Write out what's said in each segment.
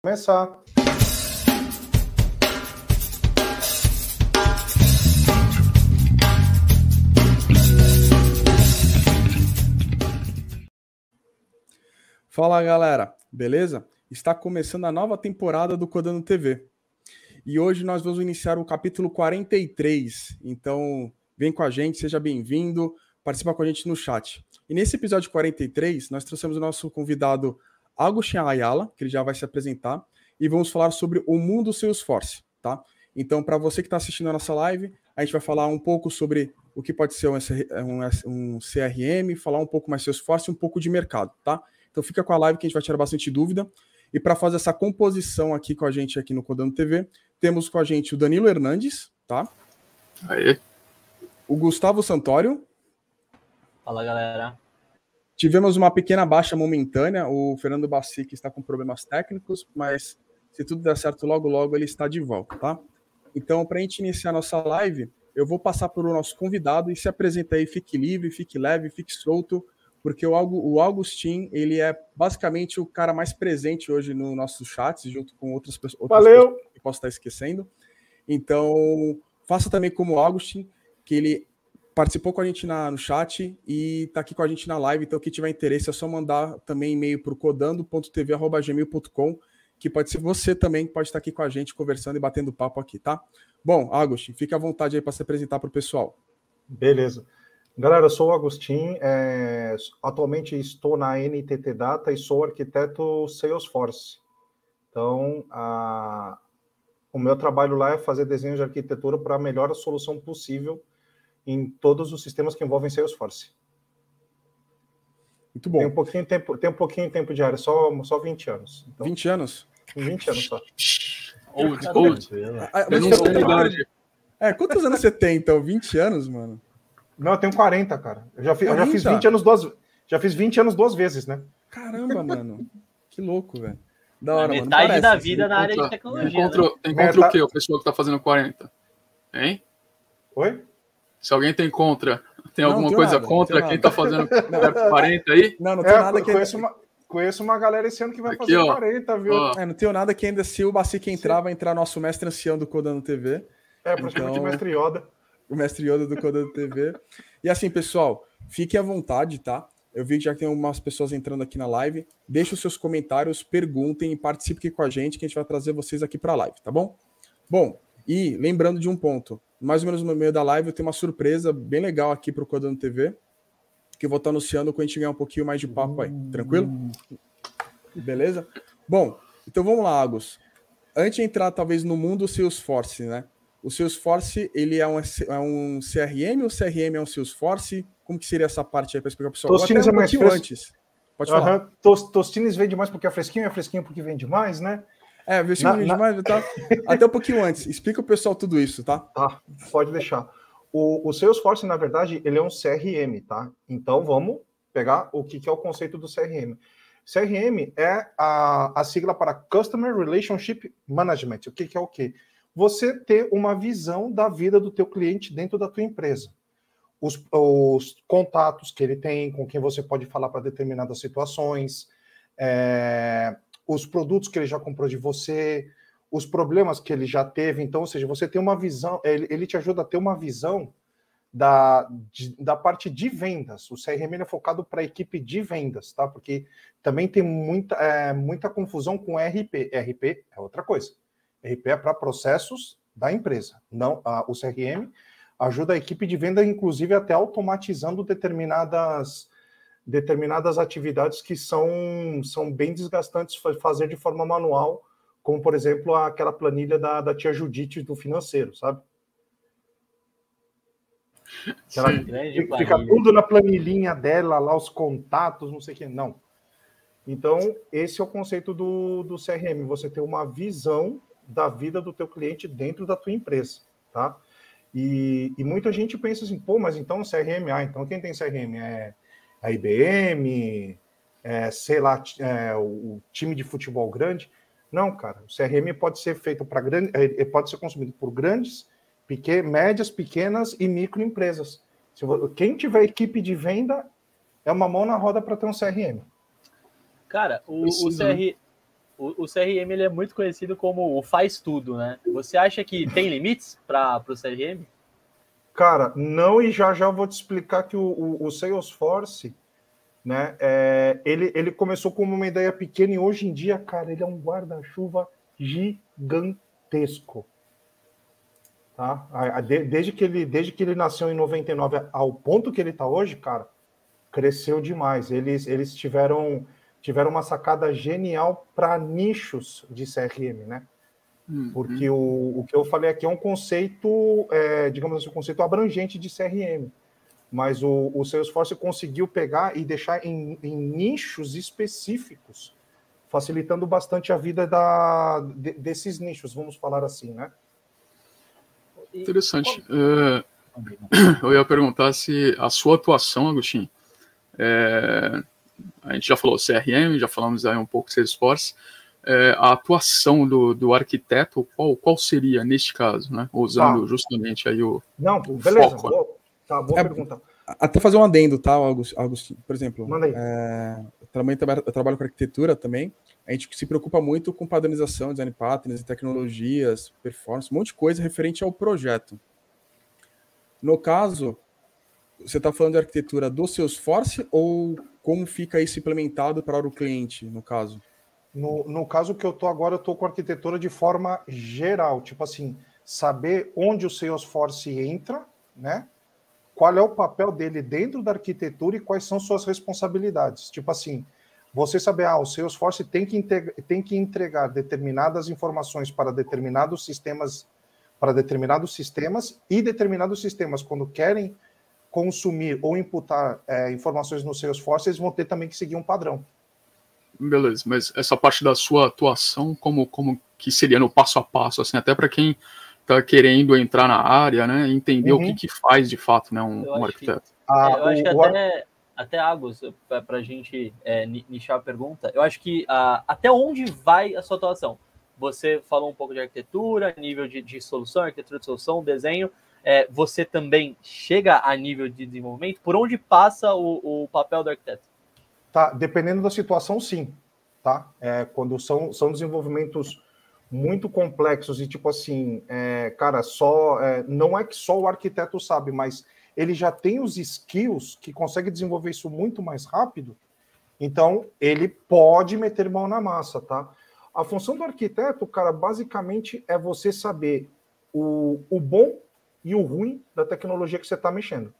começar. Fala galera, beleza? Está começando a nova temporada do Codando TV. E hoje nós vamos iniciar o capítulo 43. Então, vem com a gente, seja bem-vindo, participa com a gente no chat. E nesse episódio 43, nós trouxemos o nosso convidado Agustin Ayala, que ele já vai se apresentar, e vamos falar sobre o mundo Salesforce, tá? Então, para você que está assistindo a nossa live, a gente vai falar um pouco sobre o que pode ser um, um, CRM, falar um pouco mais Salesforce e um pouco de mercado, tá? Então fica com a live que a gente vai tirar bastante dúvida. E para fazer essa composição aqui com a gente aqui no Codando TV, temos com a gente o Danilo Hernandes, tá? Aí. O Gustavo Santório. Fala, galera. Tivemos uma pequena baixa momentânea, o Fernando Bassic está com problemas técnicos, mas se tudo der certo, logo, logo ele está de volta, tá? Então, para a gente iniciar nossa live, eu vou passar para o nosso convidado e se apresenta aí, fique livre, fique leve, fique solto, porque o, o Augustin, ele é basicamente o cara mais presente hoje no nossos chats, junto com outras, outras Valeu. pessoas que posso estar esquecendo. Então, faça também como o Augustin, que ele participou com a gente na, no chat e está aqui com a gente na live. Então, quem tiver interesse é só mandar também e-mail para o codando.tv.gmail.com, que pode ser você também que pode estar aqui com a gente conversando e batendo papo aqui, tá? Bom, Agostinho, fique à vontade aí para se apresentar para o pessoal. Beleza. Galera, eu sou o Agostinho, é, atualmente estou na NTT Data e sou arquiteto Salesforce. Então, a, o meu trabalho lá é fazer desenho de arquitetura para a melhor solução possível em todos os sistemas que envolvem Salesforce. Muito bom. Tem um pouquinho de tempo, tem um pouquinho de tempo de área, só, só 20 anos. Então, 20 anos? 20 anos só. Old, old. Ah, eu não sei idade. É, quantos anos você tem, então? 20 anos, mano? Não, eu tenho 40, cara. Eu já, fiz, eu já fiz 20 anos duas Já fiz 20 anos duas vezes, né? Caramba, mano. Que louco, velho. Da hora, mano. Metade Parece, da assim. vida assim. na área de tecnologia. Encontra, né? encontra o quê? O pessoal que tá fazendo 40? Hein? Oi? Se alguém tem contra, tem não, alguma coisa nada, contra quem está fazendo 40 aí? Não, não tem é, nada que. Conheço uma, conheço uma galera esse ano que vai Aqui, fazer ó, 40, viu? É, não tenho nada que ainda, se o Bacique entrar, vai entrar nosso mestre ancião do Codando TV. É, praticamente então, o mestre Yoda. O mestre Yoda do Codando TV. E assim, pessoal, fiquem à vontade, tá? Eu vi que já tem umas pessoas entrando aqui na live. Deixe os seus comentários, perguntem e participem com a gente, que a gente vai trazer vocês aqui para a live, tá bom? Bom, e lembrando de um ponto, mais ou menos no meio da live eu tenho uma surpresa bem legal aqui para o Codando TV, que eu vou estar anunciando quando a gente ganhar um pouquinho mais de papo aí, tranquilo? Beleza? Bom, então vamos lá, Agus. Antes de entrar talvez no mundo Salesforce, né? O Salesforce, ele é um, é um CRM ou CRM é um Salesforce? Como que seria essa parte aí para explicar para o pessoal? Tostines é mais fresco. antes. Pode falar. Uhum. Tostines vende mais porque é fresquinho, é fresquinho porque vende mais, né? É, versículo na, demais, tá? Até um pouquinho antes. Explica o pessoal tudo isso, tá? Tá, pode deixar. O, o Salesforce, na verdade, ele é um CRM, tá? Então vamos pegar o que, que é o conceito do CRM. CRM é a, a sigla para Customer Relationship Management. O que, que é o quê? Você ter uma visão da vida do teu cliente dentro da tua empresa. Os, os contatos que ele tem, com quem você pode falar para determinadas situações, é, os produtos que ele já comprou de você, os problemas que ele já teve. Então, ou seja, você tem uma visão, ele, ele te ajuda a ter uma visão da, de, da parte de vendas. O CRM é focado para a equipe de vendas, tá? Porque também tem muita, é, muita confusão com RP. RP é outra coisa. RP é para processos da empresa. Não, a, o CRM ajuda a equipe de venda, inclusive até automatizando determinadas determinadas atividades que são, são bem desgastantes fazer de forma manual, como, por exemplo, aquela planilha da, da tia Judite do financeiro, sabe? Fica tudo na planilhinha dela, lá os contatos, não sei o que. Não. Então, esse é o conceito do, do CRM, você ter uma visão da vida do teu cliente dentro da tua empresa, tá? E, e muita gente pensa assim, pô, mas então CRM, ah, então quem tem CRM é a IBM, é, sei lá, é, o time de futebol grande. Não, cara, o CRM pode ser feito para grande, é, pode ser consumido por grandes, pequen, médias, pequenas e microempresas. Se, quem tiver equipe de venda é uma mão na roda para ter um CRM. Cara, o, o, CR, o, o CRM ele é muito conhecido como o faz tudo, né? Você acha que tem limites para o CRM? Cara, não, e já já vou te explicar que o, o, o Salesforce, né, é, ele, ele começou como uma ideia pequena e hoje em dia, cara, ele é um guarda-chuva gigantesco. Tá? Desde que, ele, desde que ele nasceu em 99 ao ponto que ele está hoje, cara, cresceu demais. Eles, eles tiveram, tiveram uma sacada genial para nichos de CRM, né? Uhum. Porque o, o que eu falei aqui é um conceito, é, digamos assim, um conceito abrangente de CRM. Mas o, o Salesforce conseguiu pegar e deixar em, em nichos específicos, facilitando bastante a vida da, de, desses nichos, vamos falar assim, né? Interessante. É, eu ia perguntar se a sua atuação, Agostinho, é, a gente já falou CRM, já falamos aí um pouco Salesforce, é, a atuação do, do arquiteto, qual, qual seria neste caso, né? Usando tá. justamente aí o. Não, beleza. Foco, boa, tá, boa é, pergunta. Até fazer um adendo, tá, Agostinho? Por exemplo, Manda aí. É, eu, também trabalho, eu trabalho com arquitetura também. A gente se preocupa muito com padronização, design patterns, tecnologias, performance, um monte de coisa referente ao projeto. No caso, você está falando de arquitetura do Salesforce ou como fica isso implementado para o cliente, no caso? No, no caso que eu estou agora, eu estou com arquitetura de forma geral, tipo assim, saber onde o Salesforce entra, né? Qual é o papel dele dentro da arquitetura e quais são suas responsabilidades. Tipo assim, você saber, ah, o Salesforce tem que, tem que entregar determinadas informações para determinados sistemas, para determinados sistemas, e determinados sistemas, quando querem consumir ou imputar é, informações no Salesforce, eles vão ter também que seguir um padrão. Beleza, mas essa parte da sua atuação, como, como que seria no passo a passo, assim, até para quem está querendo entrar na área, né, entender uhum. o que, que faz de fato, né, um, um arquiteto. Que, ah, eu acho que até, até Agus, para a gente é, nichar a pergunta, eu acho que ah, até onde vai a sua atuação? Você falou um pouco de arquitetura, nível de, de solução, arquitetura de solução, desenho. É, você também chega a nível de desenvolvimento? Por onde passa o, o papel do arquiteto? Tá, dependendo da situação, sim. Tá? É, quando são, são desenvolvimentos muito complexos e tipo assim, é, cara, só é, não é que só o arquiteto sabe, mas ele já tem os skills que consegue desenvolver isso muito mais rápido. Então ele pode meter mão na massa, tá? A função do arquiteto, cara, basicamente é você saber o, o bom e o ruim da tecnologia que você está mexendo,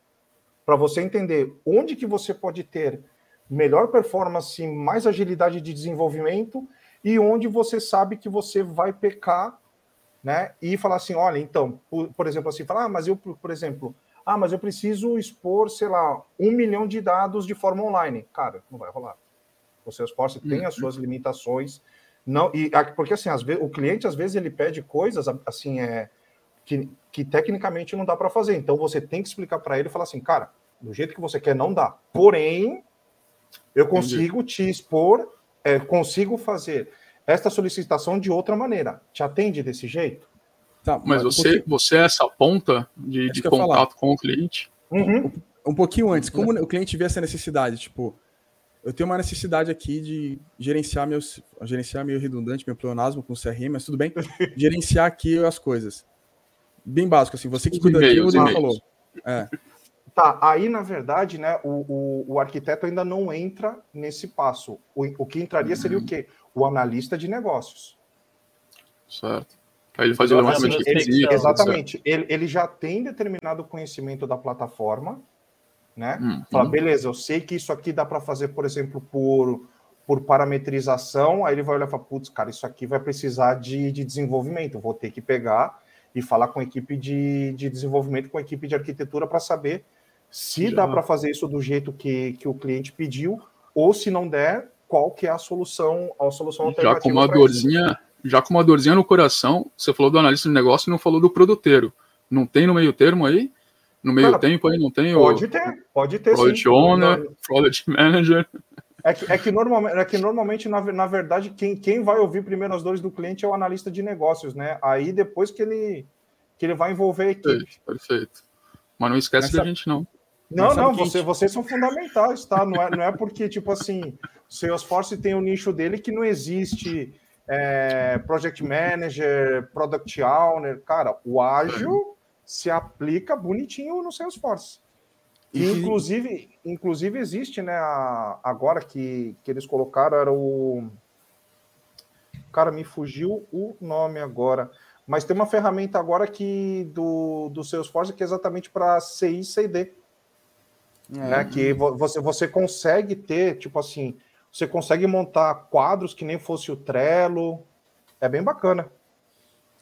para você entender onde que você pode ter melhor performance, mais agilidade de desenvolvimento e onde você sabe que você vai pecar, né? E falar assim, olha, então, por, por exemplo, assim, falar, ah, mas eu, por exemplo, ah, mas eu preciso expor, sei lá, um milhão de dados de forma online. Cara, não vai rolar. O Salesforce tem as uhum. suas limitações, não e porque assim, às vezes, o cliente às vezes ele pede coisas assim é que, que tecnicamente não dá para fazer. Então você tem que explicar para ele e falar assim, cara, do jeito que você quer não dá. Porém, eu consigo Entendi. te expor, é, consigo fazer esta solicitação de outra maneira. Te atende desse jeito? Tá, mas você, você é essa ponta de, de contato com o cliente? Uhum. Um, pouquinho antes, como o cliente vê essa necessidade? Tipo, eu tenho uma necessidade aqui de gerenciar meus. Gerenciar meio redundante, meu pleonasmo com o CRM, mas tudo bem. gerenciar aqui as coisas. Bem básico, assim, você que cuida daquilo, ele falou. É. Tá, aí na verdade, né, o, o, o, arquiteto ainda não entra nesse passo. O, o que entraria seria o quê? O analista de negócios. Certo. Aí ele faz o então, assim, de ele, Exatamente. Ele, ele já tem determinado conhecimento da plataforma, né? Hum, Fala, hum. beleza, eu sei que isso aqui dá para fazer, por exemplo, por, por parametrização. Aí ele vai olhar e falar, putz, cara, isso aqui vai precisar de, de desenvolvimento. Vou ter que pegar e falar com a equipe de, de desenvolvimento, com a equipe de arquitetura para saber se já. dá para fazer isso do jeito que, que o cliente pediu, ou se não der, qual que é a solução, a solução alternativa. Já com uma dorzinha, isso. já com uma dorzinha no coração, você falou do analista de negócio e não falou do produteiro. Não tem no meio termo aí? No meio Cara, tempo aí não tem? Pode o... ter, pode ter Product sim. Owner, Product Manager. É que, é que, normalmente, é que normalmente na, na verdade, quem, quem vai ouvir primeiro as dores do cliente é o analista de negócios, né? Aí depois que ele, que ele vai envolver a equipe. Perfeito, perfeito. Mas não esquece Essa... da gente, não. Não, não, você, vocês são fundamentais, tá? Não é, não é porque, tipo assim, o Salesforce tem o um nicho dele que não existe é, Project Manager, Product Owner. Cara, o ágil se aplica bonitinho no Salesforce. E, inclusive, inclusive existe, né? A, agora que, que eles colocaram, era o. Cara, me fugiu o nome agora. Mas tem uma ferramenta agora que do, do Salesforce que é exatamente para CI e CD. É. Né, que você, você consegue ter, tipo assim, você consegue montar quadros que nem fosse o Trello. É bem bacana.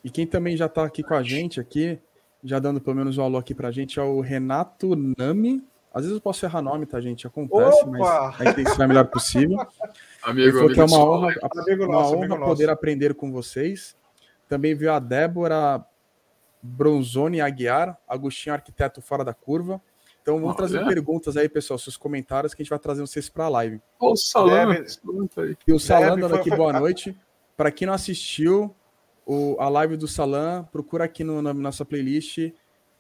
E quem também já está aqui com a gente aqui, já dando pelo menos um alô aqui para a gente, é o Renato Nami. Às vezes eu posso errar nome, tá, gente? Acontece, Opa! mas a intenção é a melhor possível. amigo, amigo, que é uma honra, amigo uma nosso, honra poder nosso. aprender com vocês. Também viu a Débora Bronzoni Aguiar, Agostinho Arquiteto Fora da Curva. Então vamos trazer perguntas aí, pessoal, seus comentários que a gente vai trazer vocês para a live. o Salan. E o Salan dando aqui boa noite. Para quem não assistiu o, a live do Salan, procura aqui no, na nossa playlist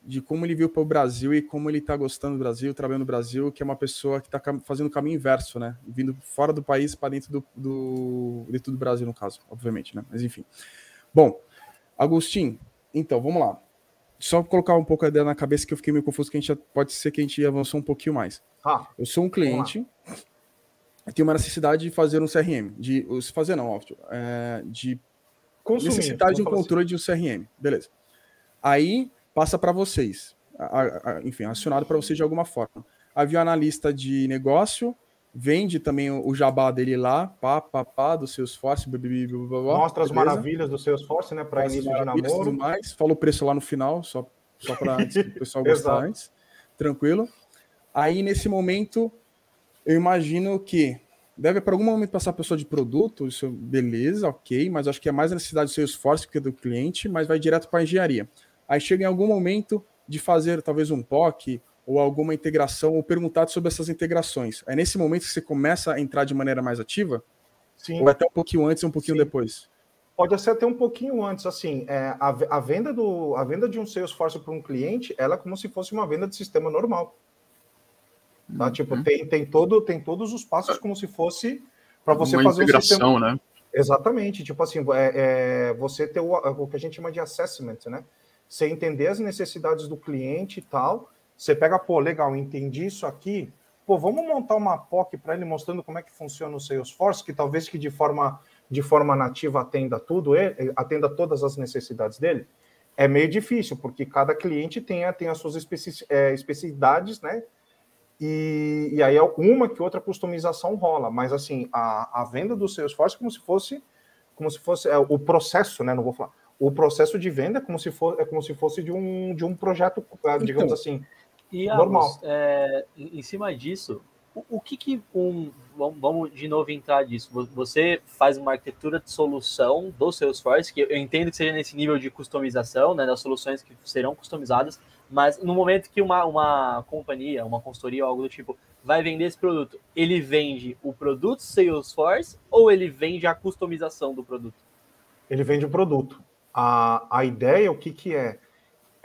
de como ele viu para o Brasil e como ele está gostando do Brasil, trabalhando no Brasil, que é uma pessoa que está fazendo o caminho inverso, né? Vindo fora do país para dentro do, do, dentro do Brasil, no caso, obviamente, né? Mas enfim. Bom, Agostinho, então, vamos lá. Só colocar um pouco a ideia na cabeça que eu fiquei meio confuso, que a gente já, pode ser que a gente avançou um pouquinho mais. Ah, eu sou um cliente, tenho uma necessidade de fazer um CRM, de fazer não, óbvio, é, de Consumir, necessidade de um controle assim. de um CRM, beleza. Aí passa para vocês, a, a, enfim, acionado para vocês de alguma forma. Havia um analista de negócio, vende também o, jabá dele lá, pá, pá, pá, do Salesforce, blá, blá, blá, Mostra as maravilhas do Salesforce, né, para início de namoro. Tudo mais, fala o preço lá no final, só, só para o pessoal gostar antes, tranquilo. Aí, nesse momento, eu imagino que deve, para algum momento, passar a pessoa de produto, isso, beleza, ok, mas acho que é mais a necessidade do Salesforce que do cliente, mas vai direto para a engenharia. Aí chega em algum momento de fazer talvez um POC ou alguma integração ou perguntar sobre essas integrações. É nesse momento que você começa a entrar de maneira mais ativa? Sim. Ou até um pouquinho antes e um pouquinho Sim. depois? Pode ser até um pouquinho antes, assim, é, a, a, venda do, a venda de um Salesforce para um cliente, ela é como se fosse uma venda de sistema normal. Tá? Uhum. Tipo, tem, tem, todo, tem todos os passos como se fosse para você uma fazer integração, um sistema. né? Exatamente, tipo assim, é, é, você ter o, o que a gente chama de assessment, né? você entender as necessidades do cliente e tal. Você pega, pô, legal, entendi isso aqui. Pô, vamos montar uma POC para ele mostrando como é que funciona o Salesforce, que talvez que de forma, de forma nativa atenda tudo, atenda todas as necessidades dele. É meio difícil, porque cada cliente tem, tem as suas especi, é, especificidades, né? E, e aí é uma que outra customização rola, mas assim, a, a venda do Salesforce é como se fosse como se fosse é, o processo, né? Não vou falar o processo de venda é como se, for, é como se fosse de um, de um projeto, é, digamos então, assim, e, normal. é, em cima disso, o, o, que, que um. Vamos de novo entrar disso. Você faz uma arquitetura de solução do Salesforce, que eu entendo que seja nesse nível de customização, né, das soluções que serão customizadas, mas no momento que uma, uma companhia, uma consultoria ou algo do tipo vai vender esse produto, ele vende o produto Salesforce ou ele vende a customização do produto? Ele vende o produto a, a ideia, o que, que é?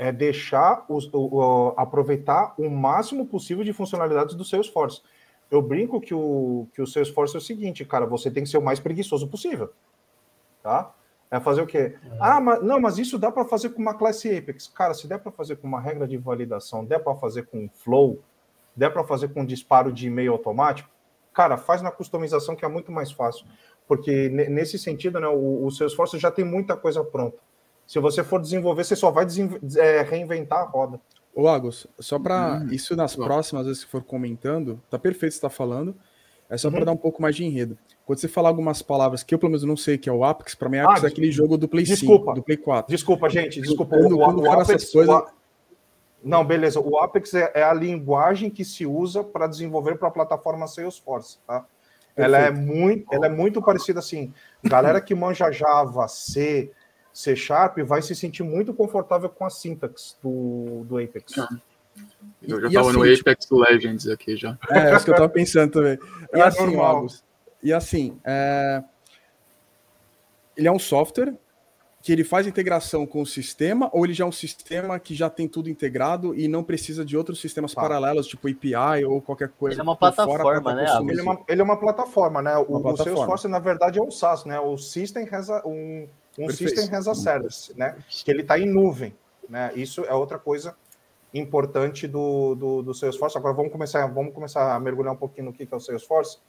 É deixar os, o, o, aproveitar o máximo possível de funcionalidades do Salesforce. Eu brinco que o, que o Salesforce é o seguinte, cara, você tem que ser o mais preguiçoso possível. Tá? É fazer o quê? É. Ah, mas não, mas isso dá para fazer com uma classe Apex. Cara, se der para fazer com uma regra de validação, der para fazer com um flow, der para fazer com um disparo de e-mail automático, cara, faz na customização que é muito mais fácil porque nesse sentido, né, o, o Salesforce já tem muita coisa pronta. Se você for desenvolver, você só vai é, reinventar a roda. Ô, Agus, só para hum, isso nas bom. próximas vezes que for comentando, tá perfeito você tá falando. É só uhum. para dar um pouco mais de enredo. Quando você falar algumas palavras que eu pelo menos não sei que é o Apex, para mim Apex ah, é aquele jogo do Play desculpa, 5, do Play 4. Desculpa, gente, desculpa. Quando, o, quando o, o Apex, coisas... o, Não, beleza. O Apex é, é a linguagem que se usa para desenvolver para a plataforma Salesforce, tá? Ela é, muito, ela é muito parecida assim. Galera que manja Java, C, C Sharp vai se sentir muito confortável com a sintaxe do, do Apex. Ah. Eu já estava assim, no Apex tipo, Legends aqui já. É, é isso que eu estava pensando também. E é assim, normal. e assim, é... ele é um software que ele faz integração com o sistema ou ele já é um sistema que já tem tudo integrado e não precisa de outros sistemas tá. paralelos, tipo API ou qualquer coisa? Ele é uma plataforma, né? Ele é uma, ele é uma plataforma, né? O, plataforma. o Salesforce, na verdade, é um SaaS, né? O System has a, um, um System has a Service, né? Que ele está em nuvem, né? Isso é outra coisa importante do, do, do Salesforce. Agora vamos começar, vamos começar a mergulhar um pouquinho no que é o Salesforce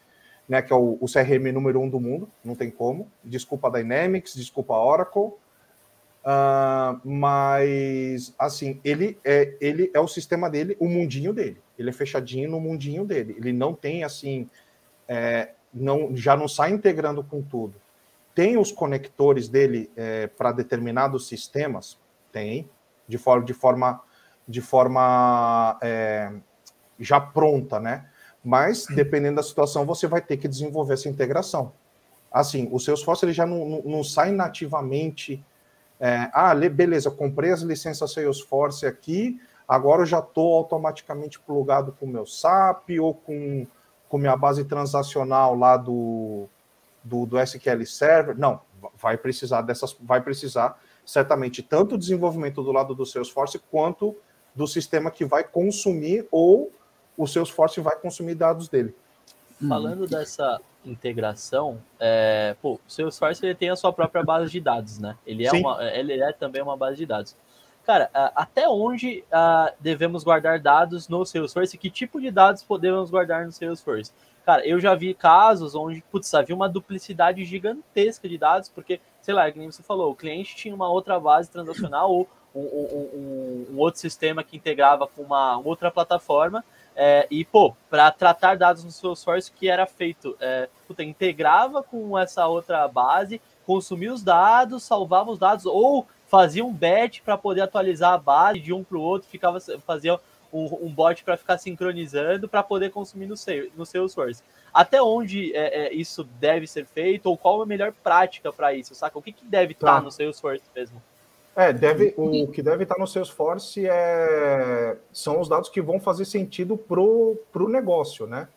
né, que é o, o, CRM número um do mundo, não tem como. Desculpa a Dynamics, desculpa a Oracle, uh, mas assim ele é ele é o sistema dele, o mundinho dele. Ele é fechadinho no mundinho dele. Ele não tem assim, é, não já não sai integrando com tudo. Tem os conectores dele é, para determinados sistemas, tem de forma de forma de forma é, já pronta, né? mas dependendo da situação, você vai ter que desenvolver essa integração. Assim, o Salesforce ele já não, não, não sai nativamente. É, ah, beleza, comprei as licenças Salesforce aqui, agora eu já estou automaticamente plugado com o meu SAP ou com, com minha base transacional lá do, do, do SQL Server. Não, vai precisar dessas, vai precisar certamente tanto o desenvolvimento do lado do Salesforce quanto do sistema que vai consumir ou o Salesforce vai consumir dados dele. Falando dessa integração, é, pô, o Salesforce ele tem a sua própria base de dados, né? Ele é, uma, ele é também uma base de dados. Cara, até onde uh, devemos guardar dados no Salesforce? Que tipo de dados podemos guardar no Salesforce? Cara, eu já vi casos onde, putz, havia uma duplicidade gigantesca de dados, porque, sei lá, como você falou, o cliente tinha uma outra base transacional ou um, um, um, um outro sistema que integrava com uma outra plataforma, é, e, pô, para tratar dados no Salesforce, o que era feito? É, puta, integrava com essa outra base, consumia os dados, salvava os dados, ou fazia um batch para poder atualizar a base de um para o outro, ficava, fazia um, um bot para ficar sincronizando para poder consumir no, no Salesforce. Até onde é, é, isso deve ser feito, ou qual a melhor prática para isso, saca? O que, que deve estar tá. tá no Salesforce mesmo? É, deve, o que deve estar no Salesforce é, são os dados que vão fazer sentido para o negócio, né?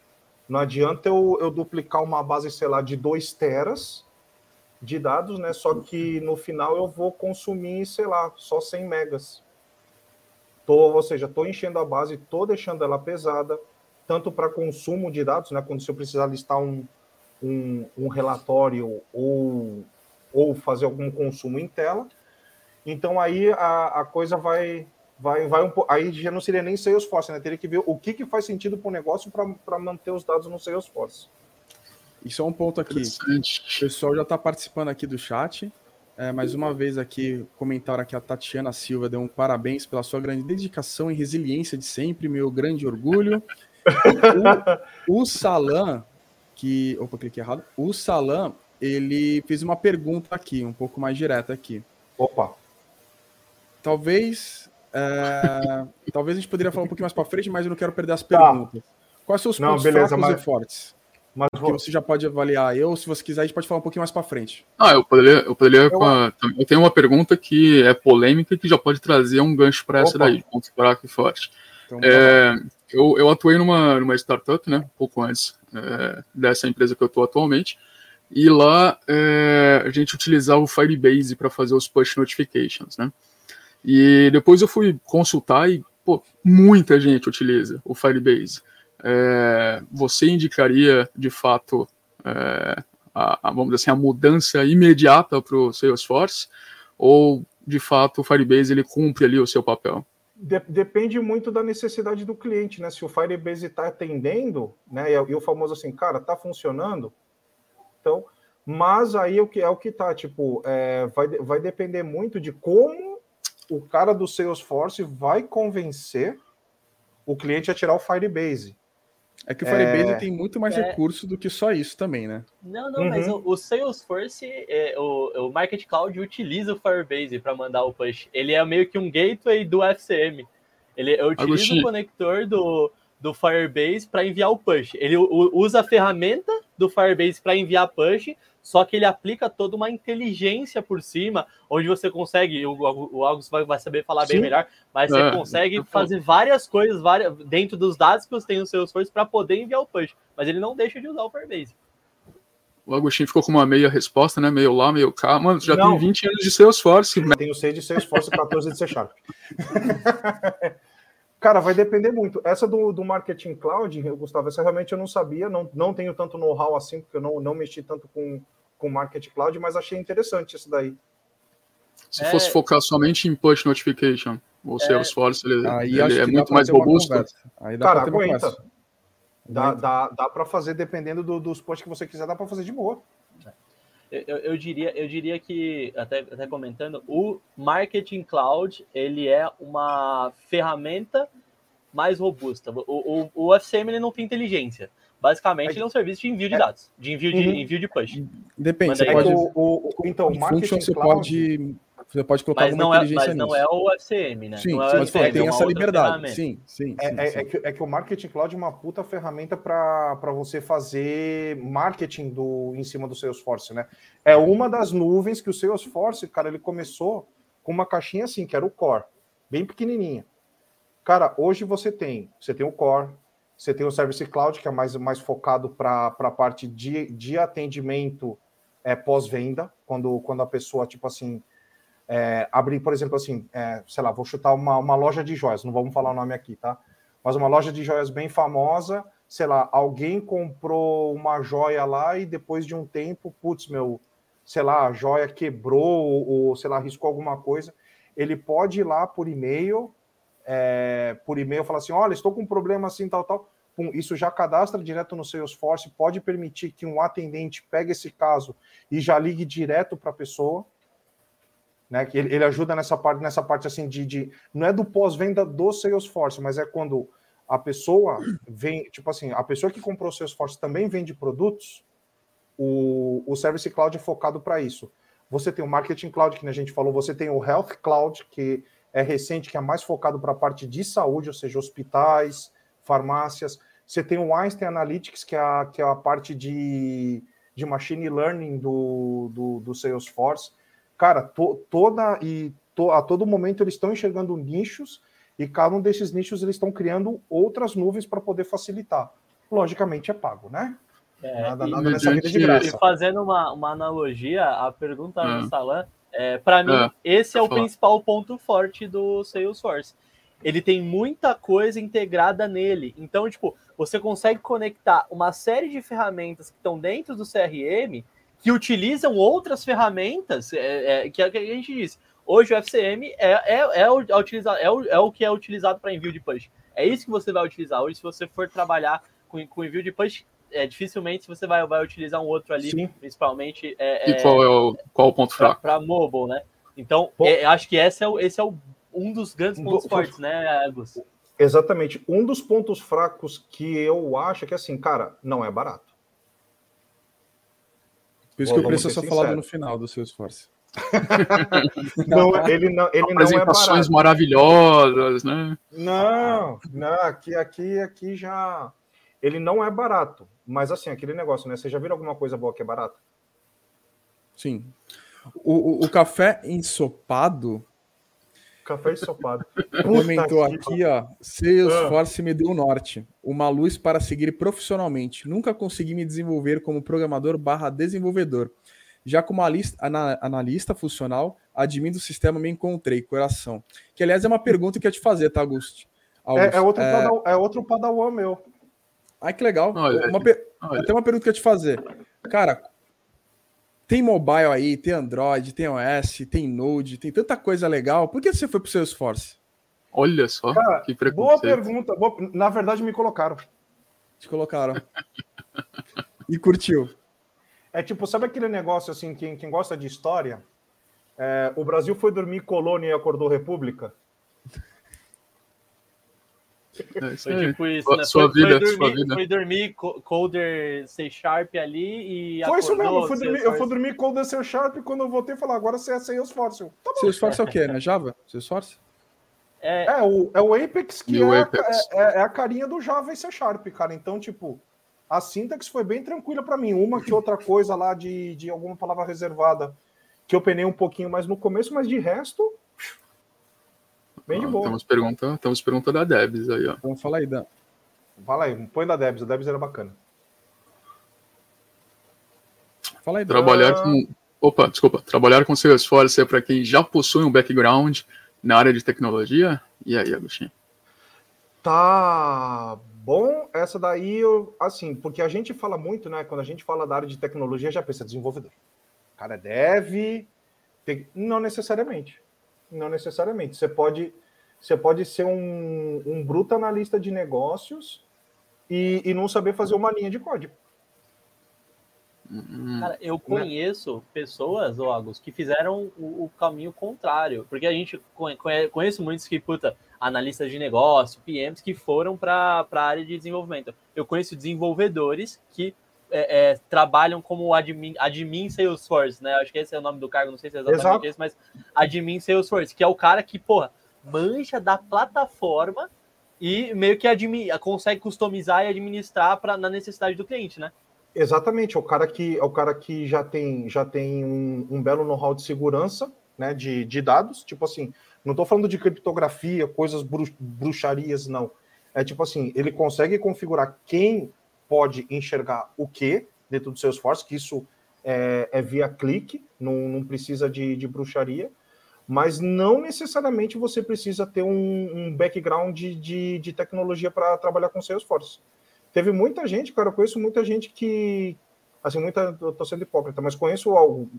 Não adianta eu, eu duplicar uma base, sei lá, de 2 teras de dados, né? Só que no final eu vou consumir, sei lá, só 100 megas. Tô, ou seja, estou enchendo a base, estou deixando ela pesada, tanto para consumo de dados, né? Quando se eu precisar listar um, um, um relatório ou, ou fazer algum consumo em tela, então aí a, a coisa vai, vai, vai um Aí já não seria nem Salesforce, né? Teria que ver o que, que faz sentido para o negócio para manter os dados no Salesforce. Isso é um ponto aqui. O pessoal já está participando aqui do chat. É, mais uma vez aqui, comentário aqui, a Tatiana Silva deu um parabéns pela sua grande dedicação e resiliência de sempre, meu grande orgulho. o, o Salam, que. Opa, cliquei errado. O Salam, ele fez uma pergunta aqui, um pouco mais direta aqui. Opa. Talvez. É, talvez a gente poderia falar um pouquinho mais para frente, mas eu não quero perder as perguntas. Tá. Quais são os pontos não, beleza, fracos mas... e fortes? Mas que você já pode avaliar. Eu, se você quiser, a gente pode falar um pouquinho mais para frente. Ah, eu poderia. Eu, poderia eu... eu tenho uma pergunta que é polêmica e que já pode trazer um gancho para essa daí, pontos fracos e fortes. Então, é, eu, eu atuei numa, numa startup, né? Um pouco antes é, dessa empresa que eu estou atualmente. E lá é, a gente utilizava o Firebase para fazer os push notifications, né? E depois eu fui consultar e, pô, muita gente utiliza o Firebase. É, você indicaria, de fato, é, a, a, vamos dizer assim, a mudança imediata para o Salesforce? Ou, de fato, o Firebase ele cumpre ali o seu papel? depende muito da necessidade do cliente, né? Se o Firebase está atendendo, né? E, o famoso assim, cara, está funcionando. Então, mas aí o que é o que tá, tipo, é, vai, vai depender muito de como o cara do Salesforce vai convencer o cliente a tirar o Firebase. É que o Firebase é... tem muito mais é... recurso do que só isso também, né? Não, não, uhum. mas o, o Salesforce, é, o, o Market Cloud utiliza o Firebase para mandar o push. Ele é meio que um gateway do FCM. Ele utiliza o conector do, do Firebase para enviar o push. Ele usa a ferramenta do Firebase para enviar push, só que ele aplica toda uma inteligência por cima, onde você consegue, o, o August vai, saber falar Sim. bem melhor, mas você é, consegue fazer várias coisas várias, dentro dos dados que você tem no seu esforço para poder enviar o push, mas ele não deixa de usar o Firebase. O Agostinho ficou com uma meia resposta, né? Meio lá, meio cá. Mano, já Não. tem 20 anos de Salesforce. Tenho 6 de Salesforce e 14 de C Sharp. Cara, vai depender muito. Essa do, do Marketing Cloud, Gustavo, essa realmente eu não sabia, não, não tenho tanto know-how assim, porque eu não, não mexi tanto com, com Marketing Cloud, mas achei interessante isso daí. Se É. fosse focar somente em push notification, o Salesforce ele, ele é muito mais robusto. Aí dá Cara, aguenta. Dá, dá, dá para fazer, dependendo do- dos posts que você quiser, dá para fazer de boa. Eu, eu- diria, eu diria que, até, até comentando, o Marketing Cloud ele é uma ferramenta mais robusta. O, o, o FCM ele não tem inteligência. Basicamente, ele é um serviço de envio de É. dados, de envio de, Uhum. envio de push. Depende, Manda você aí. É pode. o, o- então, o Marketing function, você Cloud, pode. Você pode colocar Mas alguma não, é, inteligência mas não nisso. é o FCM, né? Sim, não é mas FCM, tem é essa liberdade. Sim, sim, É, sim, é- sim. é que, é que o Marketing Cloud é uma puta ferramenta para você fazer marketing do, em cima do Salesforce, né? É uma das nuvens que o Salesforce, cara, ele começou com uma caixinha assim, que era o Core, bem pequenininha. Cara, hoje você tem, você tem o Core, você tem o Service Cloud, que é mais, mais focado para a parte de, de atendimento é, pós-venda, quando, quando a pessoa, tipo assim, é, abrir, por exemplo, assim, é, sei lá, vou chutar uma, uma loja de joias, não vamos falar o nome aqui, tá? Mas uma loja de joias bem famosa, sei lá, alguém comprou uma joia lá e depois de um tempo, putz, meu, sei lá, a joia quebrou ou, sei lá, riscou alguma coisa, ele pode ir lá por e-mail, é, por e-mail falar assim, olha, estou com um problema assim, tal, tal. Pum, isso já cadastra direto no Salesforce, pode permitir que um atendente pegue esse caso e já ligue direto para a pessoa, né? Ele, ele ajuda nessa parte, nessa parte assim de, de não é do pós-venda do Salesforce, mas é quando a pessoa vem, tipo assim, a pessoa que comprou o Salesforce também vende produtos, o, o Service Cloud é focado para isso. Você tem o Marketing Cloud, que a gente falou, você tem o Health Cloud, que é recente, que é mais focado para a parte de saúde, ou seja, hospitais, farmácias. Você tem o Einstein Analytics, que é a, que é a parte de, de machine learning do, do, do Salesforce. Cara, to, toda e to, a todo momento eles estão enxergando nichos e cada um desses nichos eles estão criando outras nuvens para poder facilitar. Logicamente é pago, né? É, nada e- nada nessa vida de mediante- E graça. fazendo uma, uma analogia, a pergunta Hum. do Salan, é, para mim, É, esse é o falar. principal ponto forte do Salesforce. Ele tem muita coisa integrada nele. Então, tipo, você consegue conectar uma série de ferramentas que estão dentro do CRM que utilizam outras ferramentas, é, é, que é o que a gente disse. Hoje o FCM é, é, é, o, é, utilizado, é, o, é o que é utilizado para envio de push. É isso que você vai utilizar. Hoje, se você for trabalhar com, com envio de push, é, dificilmente você vai, vai utilizar um outro ali, Sim. principalmente é, E qual é o, qual o ponto fraco? para mobile, né? Então, Bom. é, acho que esse é, o, esse é o, um dos grandes pontos fortes, né, Agus? Exatamente. Um dos pontos fracos que eu acho é que, assim, cara, não é barato. Por isso que o preço é só sincero. falado no final do seu esforço. Não, ele não, ele não é Apresentações maravilhosas, né? Não, não, aqui, aqui, aqui já. Ele não é barato. Mas assim, aquele negócio, né? Você já viu alguma coisa boa que é barata? Sim. O, o, o café ensopado Café ensopado. comentou aqui, ó. Salesforce me deu o norte. Uma luz para seguir profissionalmente. Nunca consegui me desenvolver como programador barra desenvolvedor. Já como analista, ana- analista funcional, admin do sistema me encontrei, coração. Que, aliás, é uma pergunta que eu ia te fazer, tá, Augusto? É, é outro É, Padawan, é outro padawan meu. Ai, que legal. Olha, Uma per- olha. Até uma pergunta que eu ia te fazer. Cara, tem mobile aí, tem Android, tem OS, tem Node, tem tanta coisa legal. Por que você foi pro Salesforce? Olha só, Cara, que Boa pergunta. boa- Na verdade, me colocaram. Te colocaram. e curtiu. É tipo, sabe aquele negócio assim, quem, quem gosta de história? É, o Brasil foi dormir colônia e acordou república? É isso Foi tipo isso, Sua- né? sua foi, vida, foi sua dormir, vida. foi dormir co- coder C Sharp ali e Foi isso mesmo, fui dormir, eu fui dormir com o Descer Sharp quando eu voltei e falar, agora você é Salesforce. Tá bom. Salesforce é o quê, né? Java? Salesforce? É, É, o, é o Apex que o é, Apex. é- é a carinha do Java e C Sharp, cara. Então, tipo, a sintaxe foi bem tranquila para mim. Uma que outra coisa lá de, de alguma palavra reservada que eu penei um pouquinho mais no começo, mas de resto, bem de Ah, boa. Temos pergunta, temos pergunta da Debs aí, ó. Vamos falar aí, Dan. Fala aí, põe da Debs, a Debs era bacana. Fala aí. Trabalhar com... Opa, desculpa. Trabalhar com Salesforce é para quem já possui um background na área de tecnologia? E aí, Agostinho? Tá bom. Essa daí, eu, assim, porque a gente fala muito, né? Quando a gente fala da área de tecnologia, já pensa desenvolvedor. O cara deve. Ter... Não necessariamente. Não necessariamente. Você pode, você pode ser um, um bruto analista de negócios e, e não saber fazer uma linha de código. Hum. Cara, eu né? conheço pessoas, Agus, que fizeram o, o, caminho contrário. Porque a gente conhece, conheço muitos que, puta, analistas de negócio, PMs, que foram para a área de desenvolvimento. Eu conheço desenvolvedores que é, é, trabalham como admin, admin Salesforce, né? Acho que esse é o nome do cargo, não sei se é exatamente Exato. esse, mas admin Salesforce, que é o cara que, porra, mancha da plataforma e meio que admin, consegue customizar e administrar pra, na necessidade do cliente, né? Exatamente, é o cara que é o cara que já tem já tem um, um belo know-how de segurança, né, de, de dados, tipo assim, não estou falando de criptografia, coisas bruxarias, não. É tipo assim, ele consegue configurar quem pode enxergar o que dentro do Salesforce, que isso é, é via clique, não, não precisa de, de, bruxaria, mas não necessariamente você precisa ter um, um background de, de, de tecnologia para trabalhar com Salesforce. Teve muita gente, cara, eu conheço muita gente que, assim, muita, eu tô sendo hipócrita, mas conheço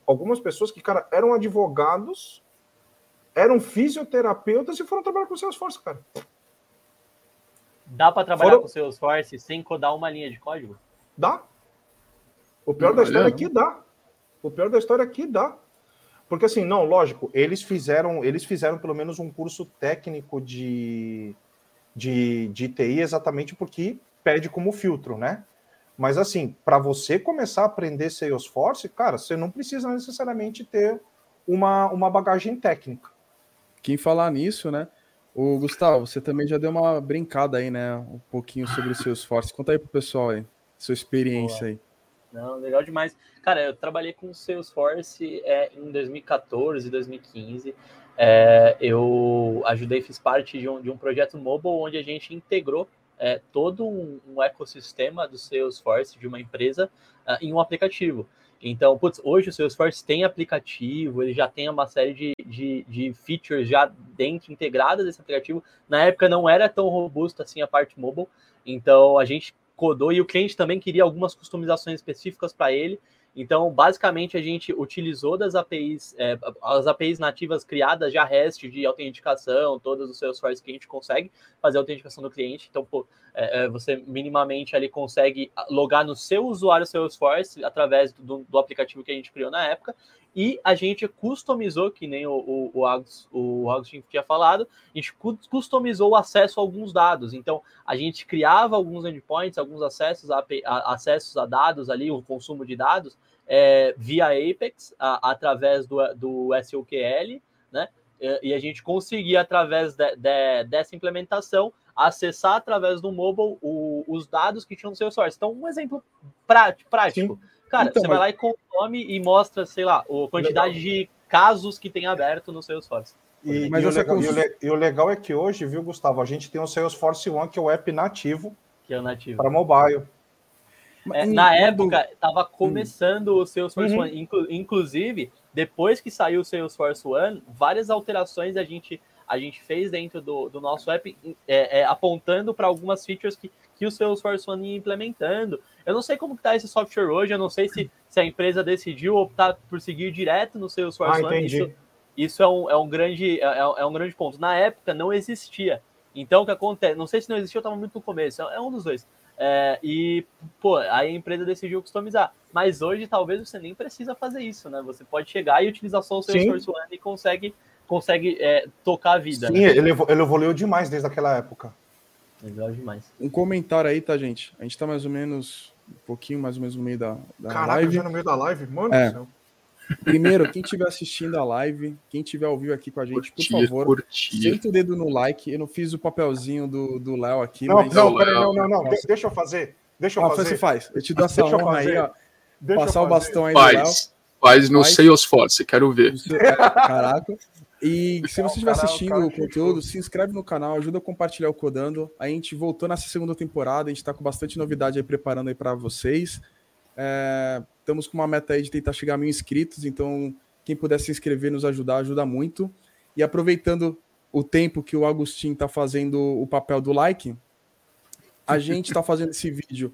algumas pessoas que, cara, eram advogados, eram fisioterapeutas e foram trabalhar com Salesforce, cara. Dá para trabalhar foram... com o Salesforce sem codar uma linha de código? Dá. O pior não, da história é que dá. O pior da história é que dá. Porque assim, não, lógico, eles fizeram, eles fizeram pelo menos um curso técnico de, de, de TI exatamente porque pede como filtro, né? Mas assim, para você começar a aprender Salesforce, cara, você não precisa necessariamente ter uma, uma bagagem técnica. Quem falar nisso, né? O Gustavo, você também já deu uma brincada aí, né? Um pouquinho sobre o Salesforce. Conta aí pro pessoal aí, sua experiência Boa. aí. Não, legal demais. Cara, eu trabalhei com o Salesforce é, em 2014, 2015. É, eu ajudei, fiz parte de um, de um projeto mobile onde a gente integrou é, todo um, um, ecossistema do Salesforce de uma empresa uh, em um aplicativo. Então, putz, hoje o Salesforce tem aplicativo, ele já tem uma série de, de, de, features já dentro, integradas desse aplicativo. Na época não era tão robusto assim a parte mobile, então a gente codou e o cliente também queria algumas customizações específicas para ele. Então, basicamente, a gente utilizou das APIs, é, as APIs nativas criadas já REST de autenticação, todas os Salesforce que a gente consegue fazer a autenticação do cliente. Então, pô, é, é você minimamente ali consegue logar no seu usuário Salesforce através do, do aplicativo que a gente criou na época e a gente customizou, que nem o, o, o, Agus, o Agustin tinha falado, a gente customizou o acesso a alguns dados. Então, a gente criava alguns endpoints, alguns acessos a, a acessos a dados ali, o consumo de dados, é, via Apex, a, através do, do SQL, né? E, a gente conseguia, através de, de, dessa implementação, acessar através do mobile o, os dados que tinham no seu source. Então, um exemplo prático. prático. Sim Cara, então, você mas... vai lá e consome e mostra, sei lá, a quantidade legal. de casos que tem aberto no Salesforce. E, mas e, o legal, cons... e, o legal, é que hoje, viu, Gustavo, a gente tem o Salesforce One, que é o app nativo, que é o nativo. para mobile. É, na época, estava começando hum. o Salesforce uhum. One. Inclu inclusive, depois que saiu o Salesforce One, várias alterações a gente, a gente fez dentro do, do nosso app, é, é, apontando para algumas features que, que o Salesforce One ia implementando. Eu não sei como está esse software hoje, eu não sei se, se a empresa decidiu optar por seguir direto no Salesforce ah, One. Isso, isso é, um, é, um grande, é, é, é, um grande ponto. Na época não existia. Então o que acontece? Não sei se não existia, eu estava muito no começo. É, é um dos dois. É, e, pô, aí a empresa decidiu customizar. Mas hoje talvez você nem precisa fazer isso, né? Você pode chegar e utilizar só o Salesforce. One e consegue, consegue é, tocar a vida. Sim, né? ele, ele evoluiu demais desde aquela época. Legal demais. Um comentário aí, tá, gente? A gente tá mais ou menos um pouquinho mais ou menos no meio da, da Caraca, live. já no meio da live? Mano é. do céu. Primeiro, quem estiver assistindo a live, quem estiver ao vivo aqui com a gente, curtir, por favor, curtir. senta o dedo no like. Eu não fiz o papelzinho do, do Léo aqui. Não, mas... não, peraí, não, não, não. Nossa. Deixa eu fazer. Deixa eu ah, fazer. Você faz. Eu te dou essa Deixa honra aí, ó. Deixa passar o bastão aí faz. do Léo. Faz no faz. Salesforce, quero ver. Caraca. E se você estiver assistindo o conteúdo, se inscreve no canal, ajuda a compartilhar o Codando. A gente voltou nessa segunda temporada, a gente está com bastante novidade aí preparando aí para vocês. É, estamos com uma meta aí de tentar chegar a mil inscritos, então quem puder se inscrever, nos ajudar, ajuda muito. E aproveitando o tempo que o Agostinho está fazendo o papel do like, a gente está fazendo esse vídeo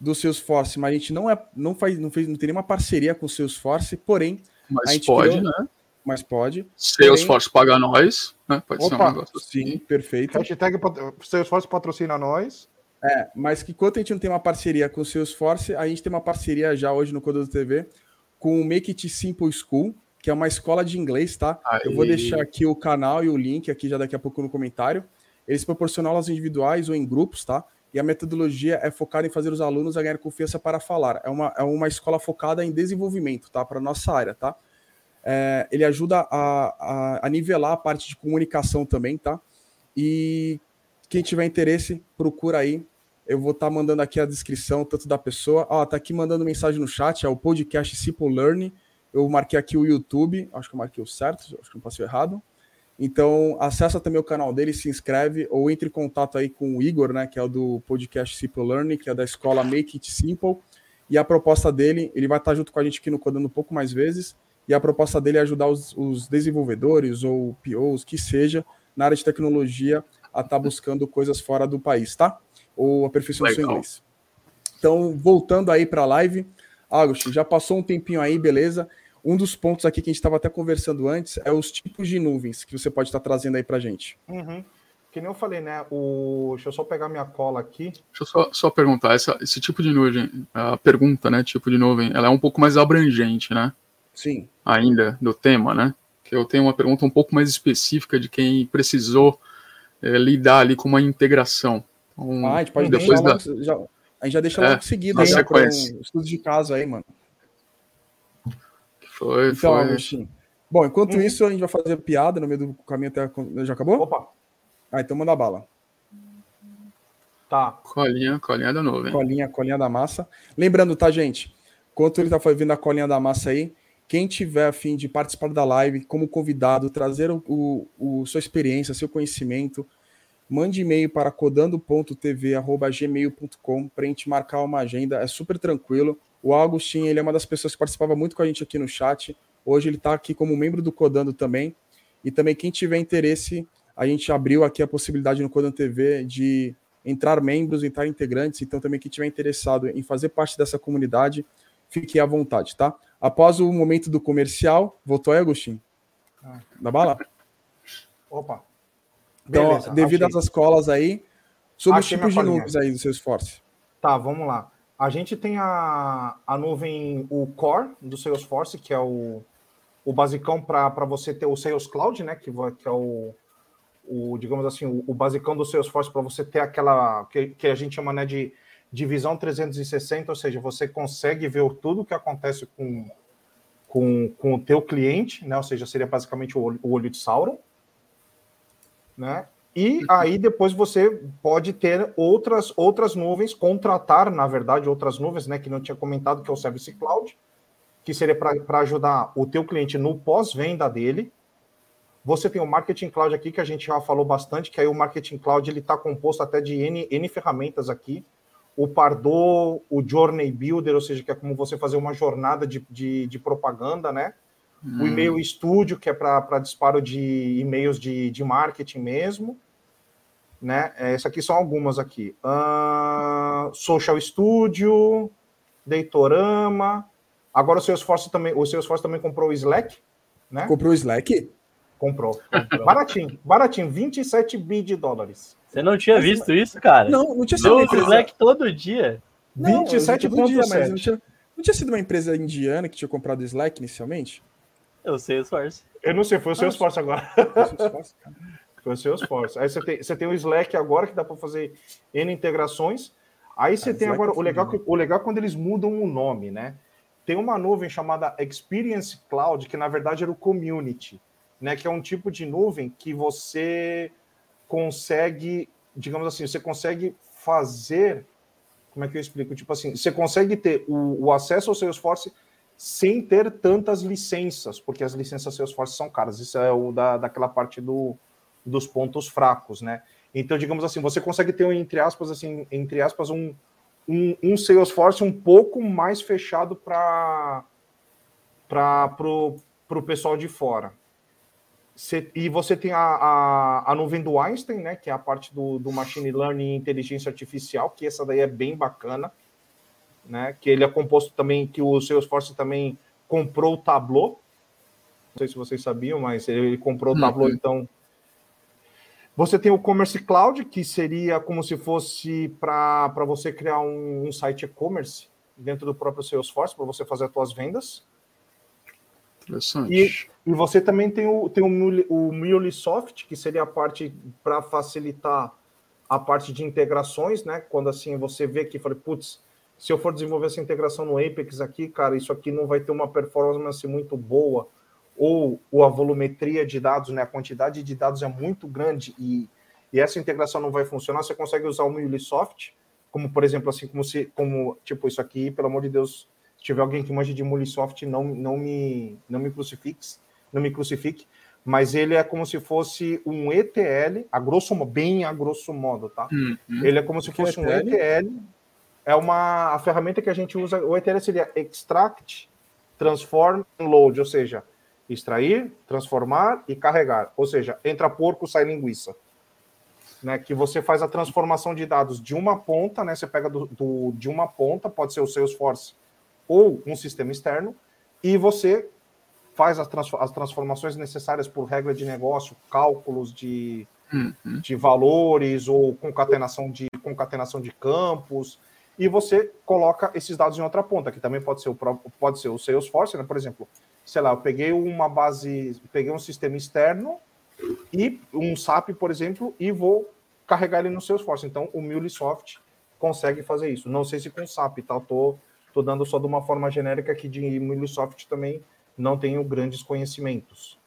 do Salesforce, mas a gente não é, não faz, não fez, não tem nenhuma parceria com o Salesforce, porém, mas a gente pode, criou, né? Mas pode. Salesforce paga nós, né? Pode Opa, ser um negócio assim. Sim, perfeito. Hashtag Salesforce patrocina nós. É, mas que enquanto a gente não tem uma parceria com o Salesforce, a gente tem uma parceria já hoje no Codado TV com o Make It Simple School, que é uma escola de inglês, tá? Aí. Eu vou deixar aqui o canal e o link aqui já daqui a pouco no comentário. Eles proporcionam aulas individuais ou em grupos, tá? E a metodologia é focada em fazer os alunos a ganhar confiança para falar. É uma, é uma escola focada em desenvolvimento, tá? Para nossa área, tá? É, ele ajuda a, a, a, nivelar a parte de comunicação também, tá? E quem tiver interesse, procura aí. Eu vou estar tá mandando aqui a descrição, tanto da pessoa. Ó, tá aqui mandando mensagem no chat, é o podcast Simple Learning eu marquei aqui o YouTube, acho que eu marquei o certo, acho que não passei errado. Então, acessa também o canal dele, se inscreve ou entre em contato aí com o Igor, né, que é o do podcast Simple Learning, que é da escola Make It Simple. E a proposta dele, ele vai estar junto com a gente aqui no Codando um pouco mais vezes. E a proposta dele é ajudar os, os desenvolvedores ou POs, que seja, na área de tecnologia, a estar tá buscando coisas fora do país, tá? Ou aperfeiçoando seu inglês. Então, voltando aí para a live, Agostinho, já passou um tempinho aí, beleza? Um dos pontos aqui que a gente estava até conversando antes é os tipos de nuvens que você pode estar trazendo aí para gente. Uhum. Que nem eu falei, né? O... Deixa eu só pegar minha cola aqui. Deixa eu só, só perguntar, essa, esse tipo de nuvem, a pergunta, né? Tipo de nuvem, ela é um pouco mais abrangente, né? Sim. Ainda do tema, né? Que eu tenho uma pergunta um pouco mais específica de quem precisou é, lidar ali com uma integração. Então, ah, a gente pode depois da... já, a gente já deixa é, logo seguido aí, sequência. Um estudo de caso aí, mano. Foi, então, foi. Agostinho. Bom, enquanto hum. isso, a gente vai fazer piada no meio do caminho até. Já acabou? Opa! Ah, então manda bala. Tá. Colinha, colinha da nuvem. Colinha, colinha da massa. Lembrando, tá, gente? Enquanto ele tá fazendo a colinha da massa aí, quem tiver a fim de participar da live como convidado, trazer o, o, o sua experiência, seu conhecimento, mande e-mail para codando.tv.gmail.com para a gente marcar uma agenda. É super tranquilo. O Augustin, ele é uma das pessoas que participava muito com a gente aqui no chat. Hoje ele está aqui como membro do Codando também. E também quem tiver interesse, a gente abriu aqui a possibilidade no Codando TV de entrar membros, entrar integrantes. Então também quem tiver interessado em fazer parte dessa comunidade, fique à vontade, tá? Após o momento do comercial, voltou aí, Agostinho? Ah. Da bala? Opa. Então, Beleza, devido achei. às escolas aí, sobre achei os tipos de nuvens aí do seu esforço. Tá, vamos lá. A gente tem a, a nuvem, o Core do Salesforce, que é o, o basicão para você ter o Sales Cloud, né? Que, que é o, o, digamos assim, o, o basicão do Salesforce para você ter aquela que, que a gente chama né, de divisão 360, ou seja, você consegue ver tudo o que acontece com, com, com o teu cliente, né? Ou seja, seria basicamente o olho, o olho de Sauron, né? E aí depois você pode ter outras outras nuvens, contratar, na verdade, outras nuvens, né, que não tinha comentado, que é o Service Cloud, que seria para ajudar o teu cliente no pós-venda dele. Você tem o Marketing Cloud aqui, que a gente já falou bastante, que aí o Marketing Cloud ele está composto até de N, N ferramentas aqui. O Pardot, o Journey Builder, ou seja, que é como você fazer uma jornada de, de, de propaganda, né? Hum. O e-mail Studio, que é para disparo de e-mails de, de marketing mesmo né? É, Essas aqui são algumas aqui. Uh, Social Studio, Deitorama. Agora o Salesforce também, o Salesforce também comprou o Slack, né? Comprou o Slack? Comprou. comprou. baratinho, baratinho, 27 bi de dólares. Você não tinha visto isso, cara? Não, não tinha sido o Slack todo dia. 27,7. Não, não, tinha, não tinha sido uma empresa indiana que tinha comprado o Slack inicialmente? Eu sei o Salesforce. Eu não sei, foi o Salesforce agora. Foi o Salesforce, cara. Foi o Salesforce. Aí você tem, você tem o Slack agora, que dá para fazer N integrações. Aí você tem agora. O legal, o legal é quando eles mudam o nome, né? Tem uma nuvem chamada Experience Cloud, que na verdade era o Community, né? Que é um tipo de nuvem que você consegue, digamos assim, você consegue fazer. Como é que eu explico? Tipo assim, você consegue ter o, o acesso ao Salesforce sem ter tantas licenças, porque as licenças Salesforce são caras. Isso é o da, daquela parte do, dos pontos fracos, né? Então, digamos assim, você consegue ter, entre aspas, assim, entre aspas, um, um, um Salesforce um pouco mais fechado para o pessoal de fora. Cê, e você tem a, a, a, nuvem do Einstein, né, que é a parte do, do Machine Learning e Inteligência Artificial, que essa daí é bem bacana, né, que ele é composto também, que o Salesforce também comprou o Tableau, não sei se vocês sabiam, mas ele comprou o Tableau, uhum. então... Você tem o Commerce Cloud, que seria como se fosse para você criar um, um site e-commerce dentro do próprio Salesforce, para você fazer as suas vendas. Interessante. E, e você também tem o, tem o, o que seria a parte para facilitar a parte de integrações, né? Quando assim você vê que, falei, putz, se eu for desenvolver essa integração no Apex aqui, cara, isso aqui não vai ter uma performance muito boa, ou, ou a volumetria de dados, né? A quantidade de dados é muito grande e, e essa integração não vai funcionar, você consegue usar o MuleSoft, como por exemplo, assim, como se, como, tipo, isso aqui, pelo amor de Deus, se tiver alguém que manja de MuleSoft, não, não me não me crucifique, não me crucifique, mas ele é como se fosse um ETL, a grosso modo, bem a grosso modo, tá? Uhum. Ele é como se fosse um ETL, é uma a ferramenta que a gente usa, o ETL seria extract, transform load, ou seja, extrair, transformar e carregar, ou seja, entra porco, sai linguiça. Né, que você faz a transformação de dados de uma ponta, né, você pega do, do, de uma ponta, pode ser o Salesforce ou um sistema externo, e você faz as, trans, as transformações necessárias por regra de negócio, cálculos de, uhum. de valores ou concatenação de, concatenação de campos, e você coloca esses dados em outra ponta, que também pode ser o pode ser o Salesforce, né? por exemplo, sei lá, eu peguei uma base, peguei um sistema externo e um SAP, por exemplo, e vou carregar ele no Salesforce. Então, o MuleSoft consegue fazer isso. Não sei se com SAP, tá? tô Estou dando só de uma forma genérica que de MuleSoft também não tenho grandes conhecimentos.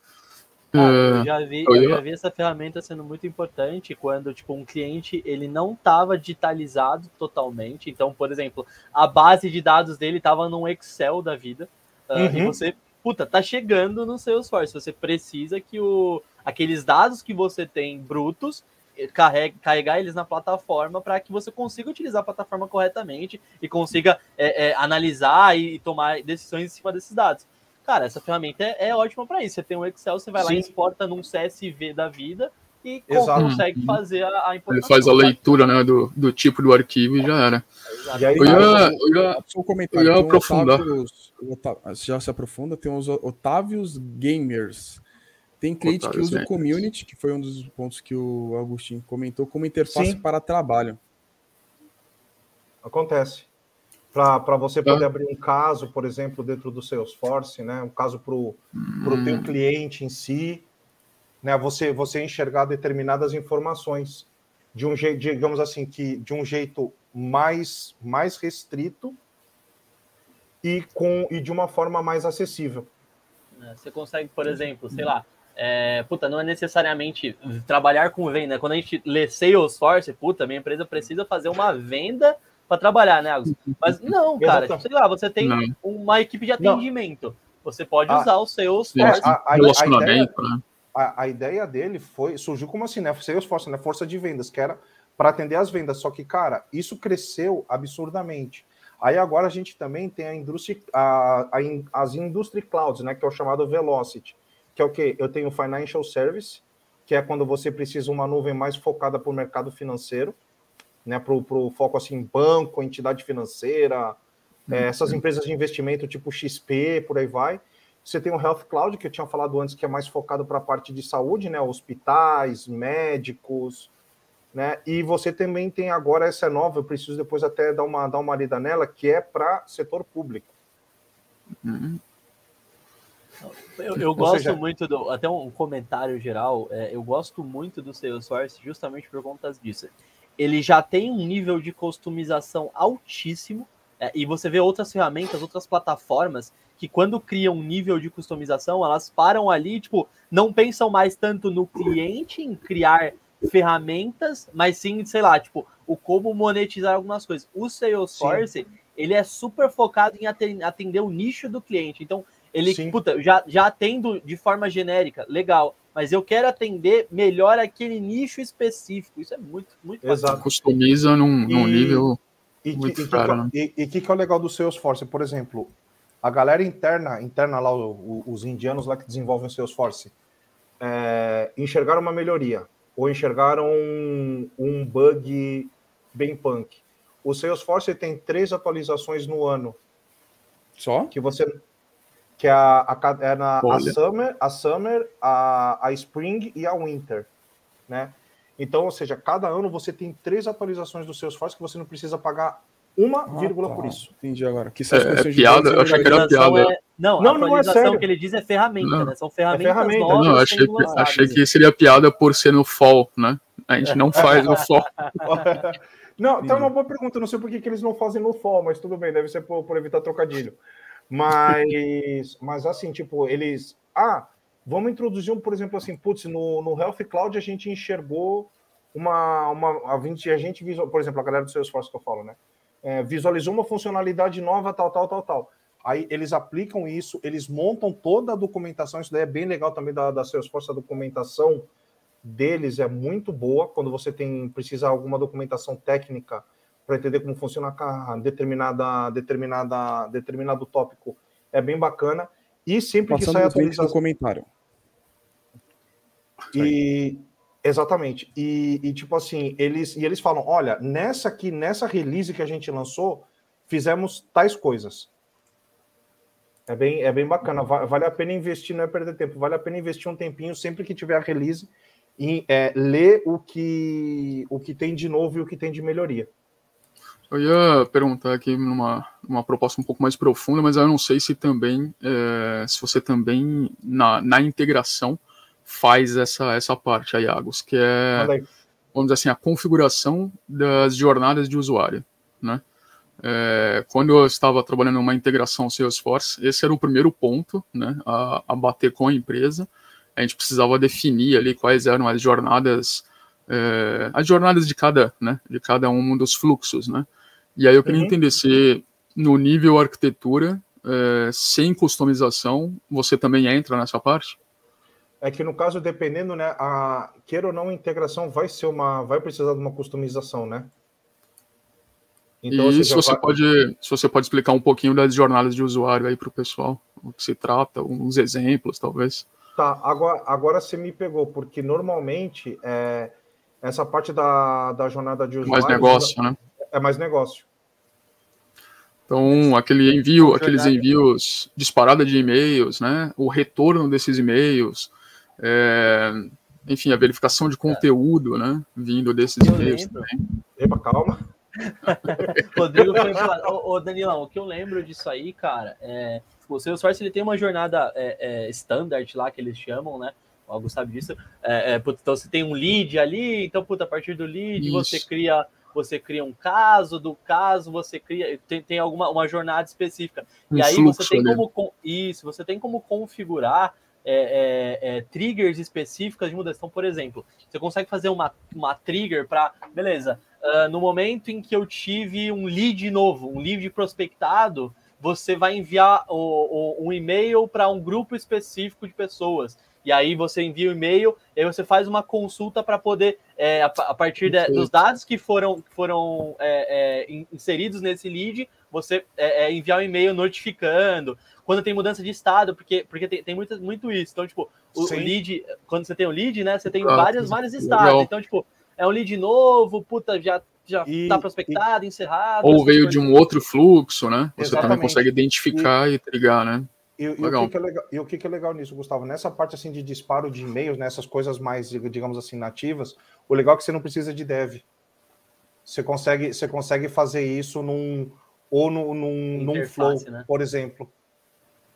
Ah, eu, já vi, eu já vi essa ferramenta sendo muito importante quando tipo um cliente ele não estava digitalizado totalmente. Então, por exemplo, a base de dados dele estava num Excel da vida uh, uhum. e você puta tá chegando no Salesforce. Você precisa que o aqueles dados que você tem brutos carrega, carregar eles na plataforma para que você consiga utilizar a plataforma corretamente e consiga é, é, analisar e tomar decisões em cima desses dados. Cara, essa ferramenta é, é ótima para isso. Você tem um Excel, você vai Sim. lá e exporta num CSV da vida e Exato. consegue uhum. fazer a, a importação. Ele faz a leitura né, do, do tipo do arquivo e já era. E aí, eu ia, eu ia, um comentário, eu ia aprofundar. Otávios, já se aprofunda, tem os Otávios Gamers. Tem cliente que usa o community, que foi um dos pontos que o Agostinho comentou, como interface Sim. para trabalho. Acontece. Para você poder ah. abrir um caso, por exemplo, dentro do Salesforce, né? Um caso para o hum. teu cliente em si, né? Você, você enxergar determinadas informações de um jeito, digamos assim, que de um jeito mais, mais restrito e, com, e de uma forma mais acessível. É, você consegue, por exemplo, sei lá, é, puta, não é necessariamente trabalhar com venda. Quando a gente lê Salesforce, puta, minha empresa precisa fazer uma venda para trabalhar, né, Agus? Mas não, cara, tipo, sei lá, você tem não. uma equipe de atendimento. Não. Você pode usar o Salesforce. A, a, a, ideia, né? a, ideia dele foi, surgiu como assim, né? Salesforce, né? Força de vendas, que era para atender as vendas. Só que, cara, isso cresceu absurdamente. Aí agora a gente também tem a indústria, a, a, as industry clouds, né? Que é o chamado Velocity que é o que? Eu tenho Financial Service, que é quando você precisa uma nuvem mais focada para o mercado financeiro, né, para o foco assim, banco, entidade financeira, é, uhum. essas empresas de investimento tipo XP, por aí vai. Você tem o Health Cloud, que eu tinha falado antes, que é mais focado para a parte de saúde, né, hospitais, médicos, né, e você também tem agora essa nova, eu preciso depois até dar uma, dar uma lida nela, que é para setor público. Uhum. Eu, eu gosto seja... muito do. Até um comentário geral, é, eu gosto muito do Salesforce justamente por conta disso. Ele já tem um nível de customização altíssimo, é, e você vê outras ferramentas, outras plataformas, que quando criam um nível de customização, elas param ali, tipo, não pensam mais tanto no cliente, em criar ferramentas, mas sim, sei lá, tipo, o como monetizar algumas coisas. O Salesforce, sim. ele é super focado em atender o nicho do cliente. Então, ele, Sim. puta, já, já atendo de forma genérica, legal. Mas eu quero atender melhor aquele nicho específico. Isso é muito, muito Exato. Customiza num, num nível. E o que, que, né? e, que, que é o legal do Salesforce? Por exemplo, a galera interna, interna lá, o, os indianos lá que desenvolvem o Salesforce, é, enxergaram uma melhoria ou enxergaram um, um bug bem punk. O Salesforce tem três atualizações no ano. Só? Que você que é a, a, é na, a Summer, a Summer, a, a Spring e a Winter, né? Então, ou seja, cada ano você tem três atualizações do Salesforce que você não precisa pagar uma ah, vírgula tá. por isso. Entendi agora. Que é, é piada, eu achei que era piada. É... Não, não, a atualização não é que ele diz é ferramenta, não. né? São ferramentas é ferramenta. novas. Não, achei, que, achei que seria piada por ser no fall, né? A gente não faz no fall. não, então é uma boa pergunta. Não sei por que, que eles não fazem no fall, mas tudo bem, deve ser por, por evitar trocadilho. Mas, mas assim, tipo, eles. Ah, vamos introduzir um, por exemplo, assim, putz, no, no Health Cloud a gente enxergou uma. uma a, gente, a gente visual, por exemplo, a galera do Salesforce que eu falo, né? É, visualizou uma funcionalidade nova, tal, tal, tal, tal. Aí eles aplicam isso, eles montam toda a documentação. Isso daí é bem legal também da, da Salesforce, a documentação deles é muito boa quando você tem precisa alguma documentação técnica para entender como funciona a determinada, determinada, determinado tópico. É bem bacana. E sempre Passando que sai atualização... no comentário. E exatamente. E, e, tipo assim, eles e eles falam, olha, nessa aqui, nessa release que a gente lançou, fizemos tais coisas. É bem, é bem bacana. Vale a pena investir, não é perder tempo. Vale a pena investir um tempinho sempre que tiver a release e é, ler o que o que tem de novo e o que tem de melhoria. Eu ia perguntar aqui numa, numa proposta um pouco mais profunda, mas eu não sei se também, é, se você também, na, na integração, faz essa, essa parte aí, Agos, que é, vamos dizer assim, a configuração das jornadas de usuário, né? É, quando eu estava trabalhando numa integração Salesforce, esse era o primeiro ponto, né, a, a bater com a empresa. A gente precisava definir ali quais eram as jornadas, é, as jornadas de cada, né, de cada um dos fluxos, né? E aí eu queria uhum. entender se no nível arquitetura, é, sem customização, você também entra nessa parte? É que no caso, dependendo, né, a queira ou não, a integração vai ser uma, vai precisar de uma customização, né? Então, e se você vai... pode, se você pode explicar um pouquinho das jornadas de usuário aí para o pessoal, o que se trata, uns exemplos, talvez. Tá, agora, agora você me pegou, porque normalmente é, essa parte da, da jornada de usuário. Mais negócio, né? É mais negócio. Então, aquele envio, aqueles envios disparada de e-mails, né? O retorno desses e-mails, é, enfim, a verificação de conteúdo, né? Vindo desses e-mails também. Epa, calma. Rodrigo foi ô, ô, Danilão, o que eu lembro disso aí, cara, é. O Salesforce ele tem uma jornada é, é, standard lá que eles chamam, né? O Augusto sabe disso. É, é, então você tem um lead ali, então, puta, a partir do lead Isso. você cria você cria um caso, do caso você cria tem, tem alguma uma jornada específica. Um e aí você tem ali. como isso, você tem como configurar é, é, é, triggers específicas de mudança. Então, por exemplo, você consegue fazer uma, uma trigger para, beleza, uh, no momento em que eu tive um lead novo, um lead prospectado, você vai enviar o, o, um e-mail para um grupo específico de pessoas e aí você envia o um e-mail, e aí você faz uma consulta para poder, é, a, a, partir de, dos dados que foram, foram é, é, inseridos nesse lead, você é, é, enviar um e-mail notificando. Quando tem mudança de estado, porque, porque tem, tem muito, muito isso. Então, tipo, o, o lead, quando você tem o lead, né, você tem ah, vários, vários estados. Legal. Então, tipo, é um lead novo, puta, já já está prospectado, e, encerrado. Ou veio de um outro fluxo, né? Você Exatamente. também consegue identificar e, e trigar, né? E, e, o que, que, é legal, e o que, que é legal nisso, Gustavo? Nessa parte assim de disparo de e-mails, nessas coisas mais, digamos assim, nativas, o legal é que você não precisa de dev. Você consegue, você consegue fazer isso num ou no, num, num flow, né? por exemplo.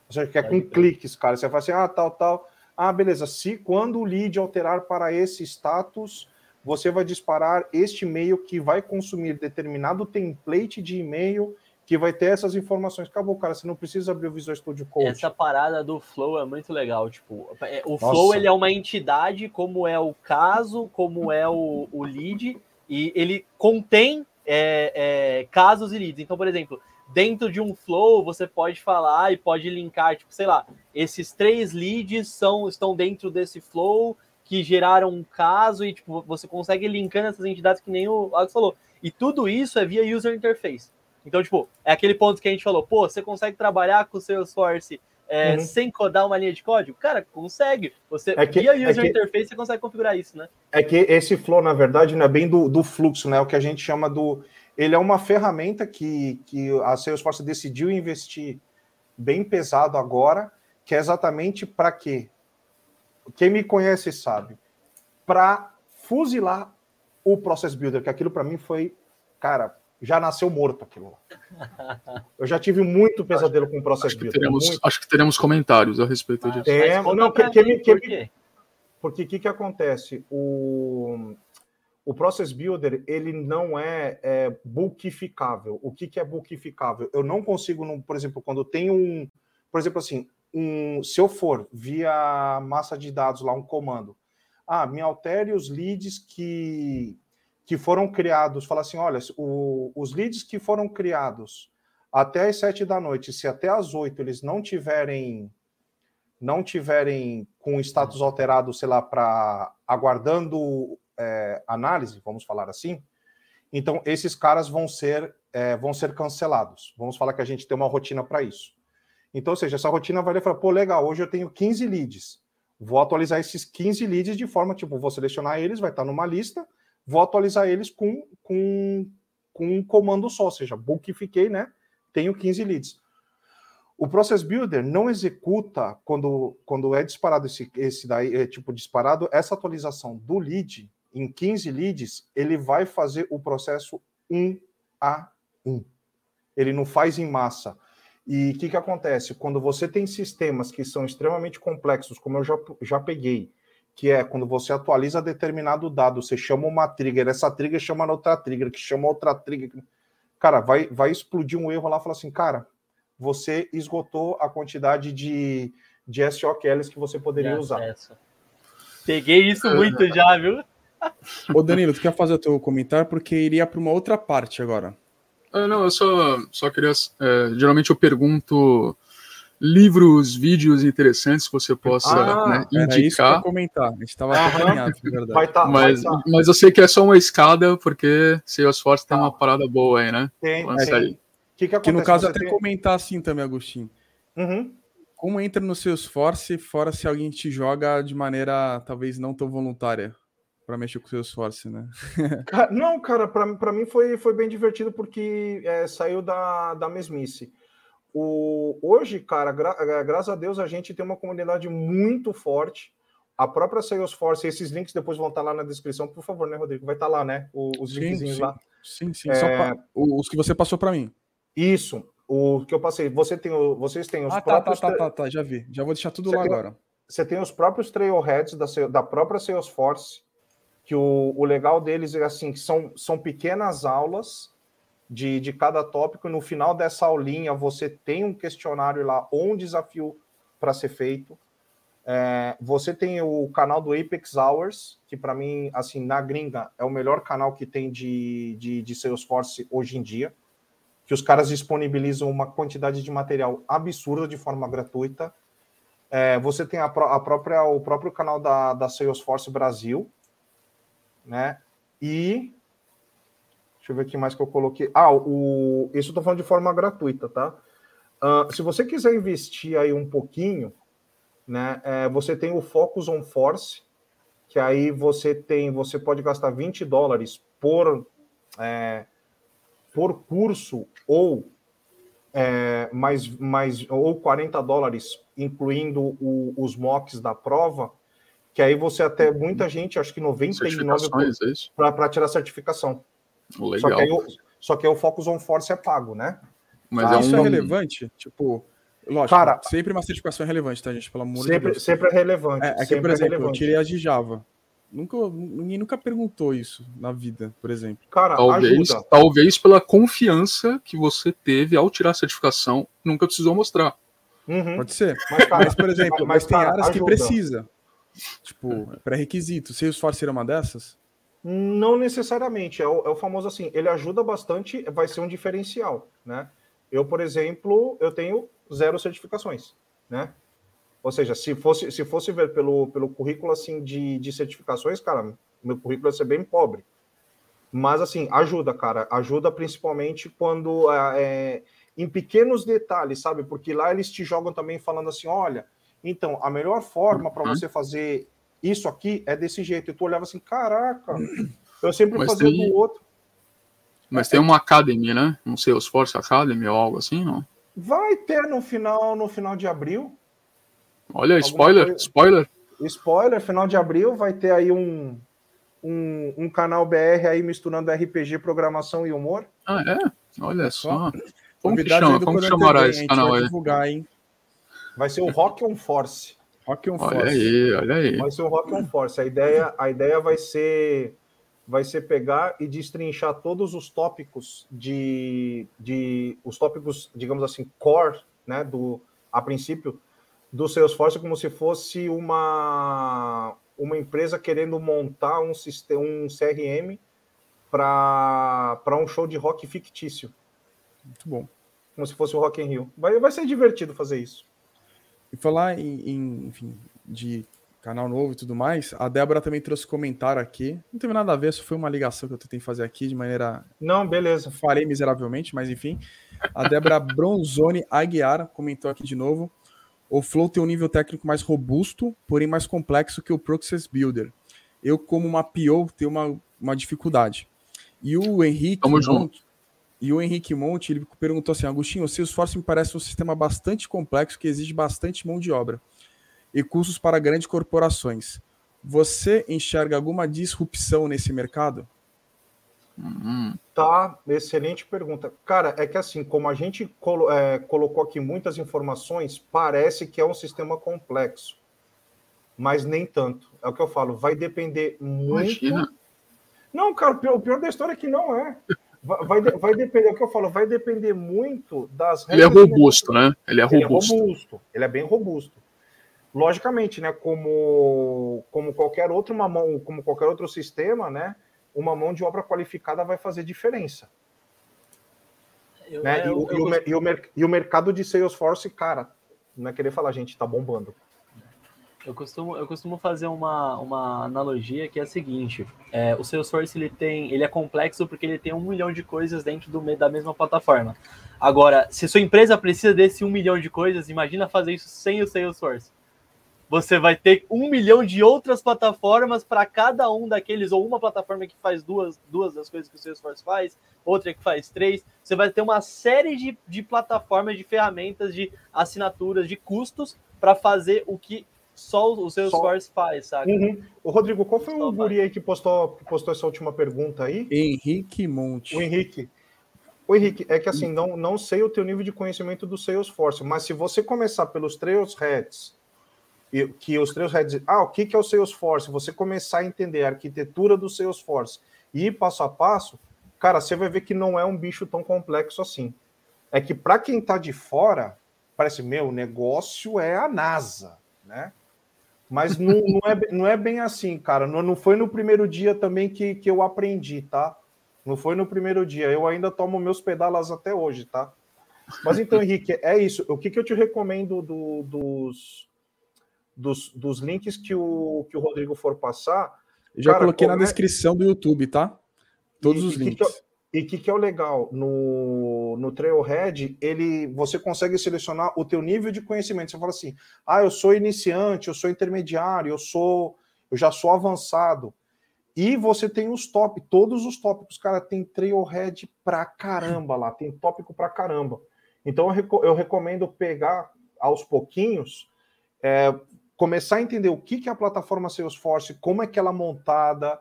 Ou seja, que é com cliques, cara. Você fala assim, ah, tal, tal. Ah, beleza. Se quando o lead alterar para esse status, você vai disparar este e-mail que vai consumir determinado template de e-mail que vai ter essas informações. Acabou, cara, você não precisa abrir o Visual Studio Code. Essa parada do Flow é muito legal, tipo, é, o Nossa. Flow ele é uma entidade, como é o caso, como é o, o lead, e ele contém é, é, casos e leads. Então, por exemplo, dentro de um Flow, você pode falar e pode linkar, tipo, sei lá, esses três leads são, estão dentro desse Flow, que geraram um caso, e tipo, você consegue linkando essas entidades que nem o Alex falou E tudo isso é via user interface. Então, tipo, é aquele ponto que a gente falou, pô, você consegue trabalhar com o Salesforce é, uhum. sem codar uma linha de código? Cara, consegue. Você, é que, via é user é que, interface, você consegue configurar isso, né? É que esse flow, na verdade, não é bem do, do fluxo, né? É o que a gente chama do. Ele é uma ferramenta que, que a Salesforce decidiu investir bem pesado agora, que é exatamente para quê? Quem me conhece sabe. Para fuzilar o Process Builder, que aquilo para mim foi, cara, já nasceu morto aquilo. Eu já tive muito pesadelo com o Process acho Builder. Teremos, muito. Acho que teremos comentários a respeito disso. Tem, não, que, que, que? Porque o que, que acontece? O, o Process Builder, ele não é, é bulkificável. O que, que é bulkificável? Eu não consigo, num, por exemplo, quando tem um... Por exemplo, assim, um, se eu for via massa de dados lá, um comando, ah, me altere os leads que, que foram criados. Fala assim: olha, o, os leads que foram criados até as sete da noite, se até as oito eles não tiverem não tiverem com status alterado, sei lá, para aguardando é, análise, vamos falar assim, então esses caras vão ser é, vão ser cancelados. Vamos falar que a gente tem uma rotina para isso. Então, ou seja, essa rotina vai falar, pô, legal, hoje eu tenho 15 leads. Vou atualizar esses 15 leads de forma, tipo, vou selecionar eles, vai estar numa lista, vou atualizar eles com, com, com um comando só, ou seja, bulkifiquei, né? Tenho 15 leads. O Process Builder não executa quando, quando é disparado esse, esse daí, é, tipo disparado, essa atualização do lead em 15 leads, ele vai fazer o processo um a um. Ele não faz em massa. E o que, que acontece? Quando você tem sistemas que são extremamente complexos, como eu já, já peguei, que é quando você atualiza determinado dado, você chama uma trigger, essa trigger chama outra trigger, que chama outra trigger. Cara, vai, vai explodir um erro lá e falar assim, cara, você esgotou a quantidade de, de SOQLs que você poderia usar. Peguei isso muito já, viu? Ô Danilo, tu quer fazer o teu comentário? Porque iria para uma outra parte agora. Ah, não, eu só, só queria. É, geralmente eu pergunto livros, vídeos interessantes que você possa ah, né, indicar. Isso que eu comentar. A gente estava verdade. Vai tá, mas, vai tá. mas eu sei que é só uma escada, porque Salesforce tem uma tá. parada boa aí, né? Tem, tem. Que, que, que, no caso, até tem... comentar assim também, Agostinho. Uhum. Como entra no Salesforce, fora se alguém te joga de maneira talvez não tão voluntária? para mexer com o Salesforce, né? Não, cara, para mim foi, foi bem divertido porque é, saiu da, da mesmice. O, hoje, cara, gra, é, graças a Deus, a gente tem uma comunidade muito forte. A própria Salesforce, esses links depois vão estar lá na descrição, por favor, né, Rodrigo? Vai estar lá, né? O, os linkzinhos lá. Sim, sim. É... Pra, os que você passou para mim. Isso, o que eu passei. Você tem, vocês têm os ah, tá, próprios. Tá, tá, tá, tá, já vi. Já vou deixar tudo você lá tem, agora. Você tem os próprios trailheads da, da própria Salesforce que o, o legal deles é assim, que são, são pequenas aulas de, de cada tópico, no final dessa aulinha você tem um questionário lá ou um desafio para ser feito. É, você tem o canal do Apex Hours, que para mim, assim, na gringa, é o melhor canal que tem de, de, de Salesforce hoje em dia, que os caras disponibilizam uma quantidade de material absurda de forma gratuita. É, você tem a, a, própria, o próprio canal da, da Salesforce Brasil, né? E deixa eu ver aqui mais que eu coloquei. Ah, o isso eu tô falando de forma gratuita, tá? Uh, se você quiser investir aí um pouquinho, né? É, você tem o Focus on Force, que aí você tem, você pode gastar 20 dólares por é, por curso ou é, mais, mais ou 40 dólares, incluindo o, os mocks da prova, que aí você até muita gente, acho que 99 para tirar certificação. Legal. Só que, aí, o, só que aí o Focus on Force é pago, né? Mas ah, é isso é relevante? Tipo, lógico, Cara, sempre uma certificação é relevante, tá, gente? Pelo amor sempre, de Deus. Sempre é relevante. É, é que, por é exemplo, é eu tirei a de Java. Nunca, ninguém nunca perguntou isso na vida, por exemplo. Cara, talvez, ajuda. talvez pela confiança que você teve ao tirar a certificação, nunca precisou mostrar. Uhum. Pode ser. Mas, cara, mas por exemplo, mas, mas tem cara, áreas ajuda. que precisa. Tipo, pré-requisito. Salesforce seria uma dessas? Não necessariamente. É o, é o, famoso assim, ele ajuda bastante, vai ser um diferencial, né? Eu, por exemplo, eu tenho zero certificações, né? Ou seja, se fosse, se fosse ver pelo, pelo currículo assim de, de certificações, cara, meu currículo ia ser bem pobre. Mas, assim, ajuda, cara. Ajuda principalmente quando é, em pequenos detalhes, sabe? Porque lá eles te jogam também falando assim: olha, então, a melhor forma para uhum. você fazer isso aqui é desse jeito. E tu olhava assim: caraca, eu sempre Mas fazia tem... do outro. Mas tem uma academy, né? Um Salesforce Academy ou algo assim, não? Vai ter no final, no final de abril. Olha, spoiler, coisa... spoiler. Spoiler, final de abril vai ter aí um, um, um, canal BR aí misturando RPG, programação e humor. Ah, é? Olha só. Como que chama? Como chamará esse canal aí? Divulgar, hein? Vai ser o Rock on Force. Rock on Force. Olha aí, olha aí. Vai ser o Rock on Force. A ideia, a ideia vai ser vai ser pegar e destrinchar todos os tópicos de, de os tópicos, digamos assim, core, né, do a princípio do Salesforce como se fosse uma uma empresa querendo montar um sistema, um CRM para um show de rock fictício. Muito bom. Como se fosse o Rock in Rio. Vai, vai ser divertido fazer isso. E falar em, em, enfim, de canal novo e tudo mais, a Débora também trouxe comentário aqui. Não teve nada a ver, só foi uma ligação que eu tentei fazer aqui de maneira. Não, beleza. Farei miseravelmente, mas enfim. A Débora Bronzoni Aguiar comentou aqui de novo. O Flow tem um nível técnico mais robusto, porém mais complexo que o Process Builder. Eu, como uma PO, tenho uma, uma dificuldade. E o Henrique. Tamo junto. E o Henrique Monte ele perguntou assim: Agostinho, o Salesforce me parece um sistema bastante complexo que exige bastante mão de obra e custos para grandes corporações. Você enxerga alguma disrupção nesse mercado? Uhum. Tá, excelente pergunta. Cara, é que assim, como a gente colo é, colocou aqui muitas informações, parece que é um sistema complexo, mas nem tanto. É o que eu falo, vai depender muito. Imagina. Não, cara, o pior, o pior da história é que não é. Vai, vai depender, é o que eu falo, vai depender muito das Ele é robusto, né? Ele é robusto. Ele é robusto, ele é bem robusto. Logicamente, né? Como, como qualquer outro uma mão, como qualquer outro sistema, né? Uma mão de obra qualificada vai fazer diferença. Eu, né? Eu, e, eu, o, e, o, e o mercado de Salesforce, cara, não é querer falar, gente, tá bombando. Eu costumo, eu costumo fazer uma, uma analogia que é a seguinte: é, o Salesforce ele tem, ele é complexo porque ele tem um milhão de coisas dentro do, da mesma plataforma. Agora, se sua empresa precisa desse um milhão de coisas, imagina fazer isso sem o Salesforce. Você vai ter um milhão de outras plataformas para cada um daqueles, ou uma plataforma que faz duas, duas das coisas que o Salesforce faz, outra que faz três. Você vai ter uma série de, de plataformas, de ferramentas, de assinaturas, de custos para fazer o que só o Salesforce só... faz, sabe? Uhum. O Rodrigo, qual foi só o guri aí que postou, que postou essa última pergunta aí? Henrique Monte. O Henrique. O Henrique, é que assim, não, não sei o teu nível de conhecimento do Salesforce, mas se você começar pelos Trailheads, que os Trailheads, ah, o que, que é o Salesforce? Você começar a entender a arquitetura do Salesforce e ir passo a passo, cara, você vai ver que não é um bicho tão complexo assim. É que para quem está de fora, parece, meu, o negócio é a NASA, né? Mas não, não, é, não é bem assim, cara. Não, não foi no primeiro dia também que, que eu aprendi, tá? Não foi no primeiro dia. Eu ainda tomo meus pedalas até hoje, tá? Mas então, Henrique, é isso. O que, que eu te recomendo do, dos, dos, dos links que o, que o Rodrigo for passar? Já cara, coloquei na descrição do YouTube, tá? Todos e, os links. Que que e o que, que, é o legal? No, no Trailhead, ele, você consegue selecionar o teu nível de conhecimento. Você fala assim, ah, eu sou iniciante, eu sou intermediário, eu sou, eu já sou avançado. E você tem os top, todos os tópicos, cara, tem Trailhead pra caramba lá, tem tópico pra caramba. Então eu, eu recomendo pegar aos pouquinhos, é, começar a entender o que, que é a plataforma Salesforce, como é que ela é montada,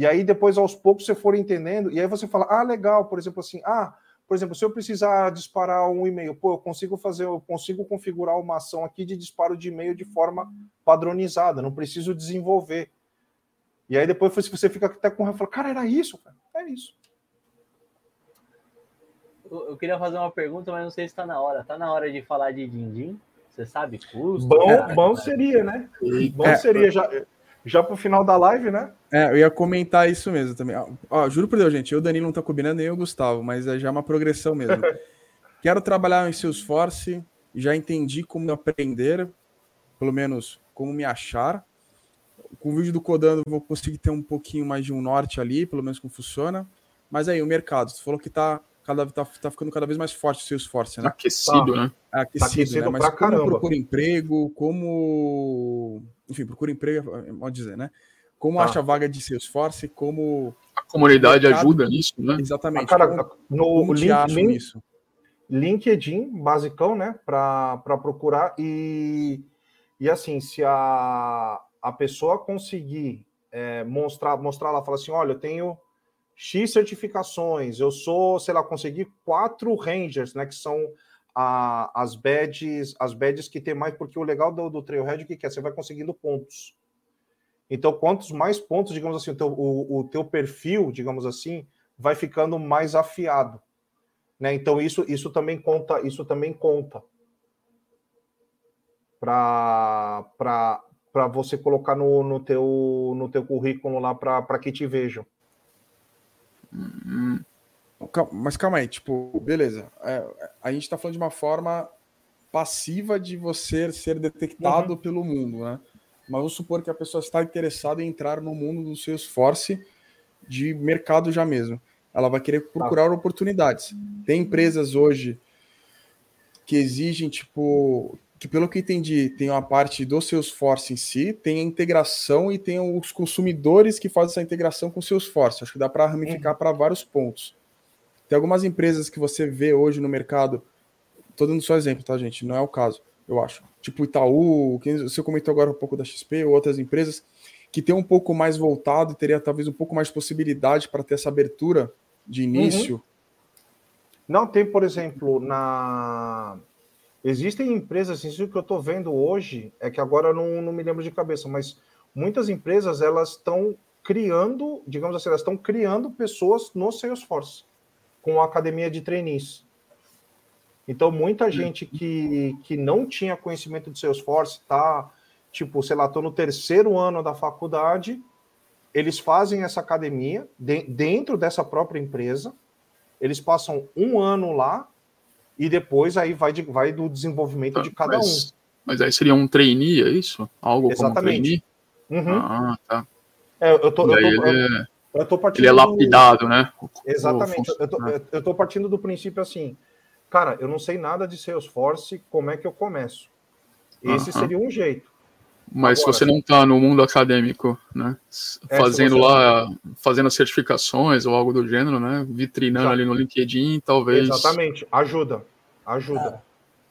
e aí depois aos poucos você for entendendo, e aí você fala, ah, legal, por exemplo, assim, ah, por exemplo, se eu precisar disparar um e-mail, pô, eu consigo fazer, eu consigo configurar uma ação aqui de disparo de e-mail de forma padronizada, não preciso desenvolver. E aí depois você fica até com fala, cara, era isso, cara. é isso. Eu queria fazer uma pergunta, mas não sei se está na hora. Está na hora de falar de din-din? Você sabe custo? Bom, cara, bom seria, né? Bom é, seria. Já, já pro final da live, né? É, eu ia comentar isso mesmo também. Ó, juro por Deus, gente, eu, Danilo, não tá combinando, nem o Gustavo, mas é já uma progressão mesmo. Quero trabalhar em Salesforce, já entendi como aprender, pelo menos como me achar. com o vídeo do Codando vou conseguir ter um pouquinho mais de um norte ali, pelo menos como funciona. Mas aí, o mercado, você falou que tá, cada, tá, tá ficando cada vez mais forte o seu esforço, né? Aquecido, tá. né? É aquecido, tá aquecido né? Mas como caramba. procura emprego, como... Enfim, procura emprego, pode dizer, né? Como tá. acha vaga de Salesforce, como... A comunidade mercado... ajuda nisso, né? Exatamente. Ah, cara, como, no como link, link, nisso? LinkedIn, basicão, né? Para procurar e... E assim, se a, a pessoa conseguir é, mostrar, mostrar lá, falar assim, olha, eu tenho X certificações, eu sou, sei lá, consegui quatro Rangers, né, que são a, as badges, as badges que tem mais, porque o legal do, do Trailhead, o que, é? Você vai conseguindo pontos. Então, quantos mais pontos, digamos assim, o teu, o, o teu perfil, digamos assim, vai ficando mais afiado. Né? Então, isso, isso também conta, isso também conta para você colocar no, no, teu, no teu currículo lá para que te vejam. Mas calma aí, tipo, beleza. É, a gente está falando de uma forma passiva de você ser detectado uhum. pelo mundo, né? Mas vamos supor que a pessoa está interessada em entrar no mundo do seu esforço de mercado já mesmo. Ela vai querer procurar tá. oportunidades. Tem empresas hoje que exigem, tipo, que pelo que entendi, tem uma parte do Salesforce em si, tem a integração e tem os consumidores que fazem essa integração com o Salesforce. Acho que dá para ramificar uhum. para vários pontos. Tem algumas empresas que você vê hoje no mercado, estou dando só exemplo, tá, gente? Não é o caso, eu acho. Tipo Itaú, que você comentou agora um pouco da XP, ou outras empresas que tem um pouco mais voltado e teria talvez um pouco mais de possibilidade para ter essa abertura de início. Uhum. Não, tem, por exemplo, na Existem empresas, isso que eu estou vendo hoje, é que agora não, não me lembro de cabeça, mas muitas empresas elas estão criando, digamos assim, elas estão criando pessoas no Salesforce com a academia de trainees. Então, muita gente que, que não tinha conhecimento de Salesforce, tá, tipo, sei lá, estou no terceiro ano da faculdade, eles fazem essa academia de, dentro dessa própria empresa, eles passam um ano lá, e depois aí vai, de, vai do desenvolvimento ah, de cada mas, um. Mas aí seria um trainee, é isso? Algo Exatamente. como trainee? Uhum. Ah, tá. É, eu tô, eu tô, ele, é, eu tô partindo ele é lapidado, do... né? Exatamente. Eu tô, eu tô partindo do princípio assim, cara, eu não sei nada de Salesforce, como é que eu começo? Esse seria um jeito. Mas Agora, se você não está no mundo acadêmico, né? É, fazendo lá, não... fazendo as certificações ou algo do gênero, né? Vitrinando ali no LinkedIn, talvez. Exatamente, ajuda. Ajuda. Cara,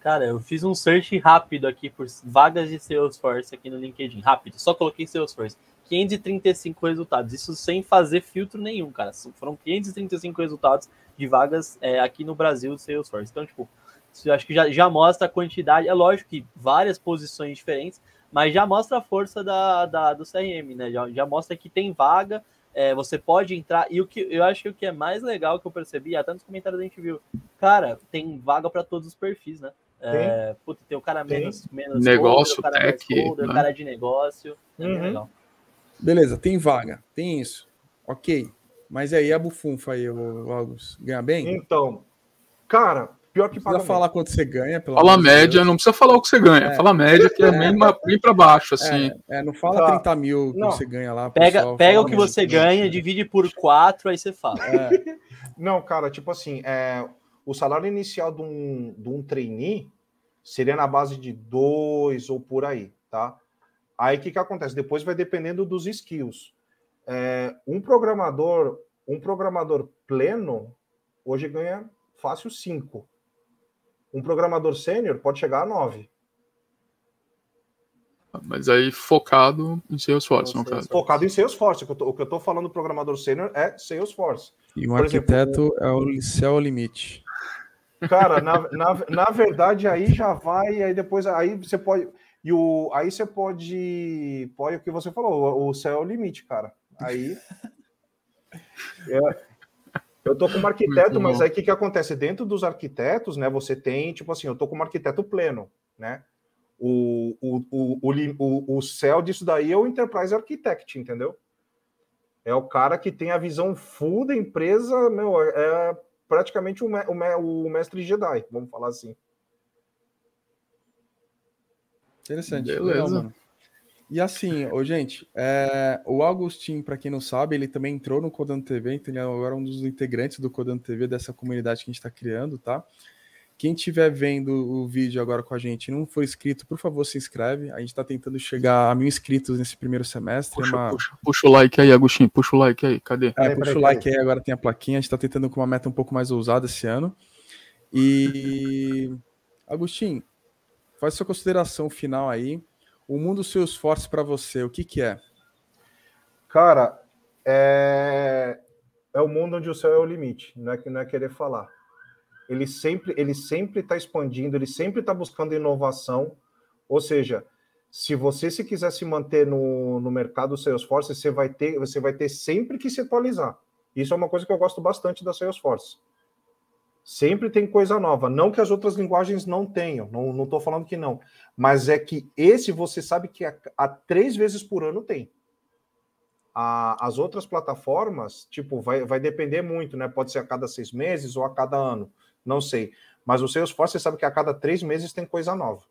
cara, eu fiz um search rápido aqui por vagas de Salesforce aqui no LinkedIn. Rápido, só coloquei Salesforce. 535 resultados. Isso sem fazer filtro nenhum, cara. Foram 535 resultados de vagas é, aqui no Brasil do Salesforce. Então, tipo, isso acho que já, já mostra a quantidade. É lógico que várias posições diferentes, mas já mostra a força da, da do CRM, né? Já, já mostra que tem vaga, é, você pode entrar. E o que eu acho que o que é mais legal que eu percebi, até nos comentários a gente viu, cara, tem vaga para todos os perfis, né? É, puta, tem o cara menos, menos negócio, o cara tech, né? o cara de negócio. É uhum. Beleza, tem vaga, tem isso. Ok. Mas aí a bufunfa aí, o August, ganha bem? Então, cara, Pior que. Não precisa falar quanto você ganha. Fala a média, não precisa falar o que você ganha. É. Fala a média, que é, bem, bem para baixo, assim. É, é, não fala tá. 30 mil que não. você ganha lá. Pega, pessoal, pega o que você ganha, divide por 4, aí você fala. É. Não, cara, tipo assim, é, o salário inicial de um, de um trainee seria na base de 2 ou por aí, tá? Aí o que, que acontece? Depois vai dependendo dos skills. É, um programador, um programador pleno, hoje ganha fácil 5 um programador sênior pode chegar a 9. Mas aí focado em Salesforce, no caso. Focado em Salesforce. O que eu estou falando programador sênior é Salesforce. E um Por arquiteto exemplo, é o céu limite. Cara, na, na, na verdade, aí já vai, aí depois aí você pode. E o, aí você pode. Pode o que você falou, o céu é o limite, cara. Aí. É, eu tô como arquiteto, mas aí o que, que acontece? Dentro dos arquitetos, né, você tem, tipo assim, eu tô como arquiteto pleno, né? O, o, o, o, o céu disso daí é o Enterprise Architect, entendeu? É o cara que tem a visão full da empresa, meu, é praticamente o, o, o mestre Jedi, vamos falar assim. Interessante. Beleza. Legal, E assim, ô, gente, é, o Augustin, para quem não sabe, ele também entrou no Codando TV, então ele é agora um dos integrantes do Codando TV, dessa comunidade que a gente está criando, tá? Quem estiver vendo o vídeo agora com a gente e não for inscrito, por favor, se inscreve. A gente está tentando chegar a mil inscritos nesse primeiro semestre. Puxa, uma... puxa, puxa, o like aí, Agostinho. Puxa o like aí. Cadê? É, puxa o like aí, agora tem a plaquinha. A gente está tentando com uma meta um pouco mais ousada esse ano. E. Agostinho, faz sua consideração final aí. O mundo seus esforços para você, o que, que é? Cara, é... é o mundo onde o céu é o limite, não é, não é querer falar ele sempre ele sempre está expandindo, ele sempre está buscando inovação. Ou seja, se você se quiser se manter no, no mercado Salesforce, você vai ter você vai ter sempre que se atualizar. Isso é uma coisa que eu gosto bastante da Salesforce. Sempre tem coisa nova. Não que as outras linguagens não tenham, não estou falando que não. Mas é que esse você sabe que a três vezes por ano tem. A, as outras plataformas, tipo, vai, vai depender muito, né? Pode ser a cada seis meses ou a cada ano. Não sei. Mas o Salesforce, você sabe que a cada três meses tem coisa nova.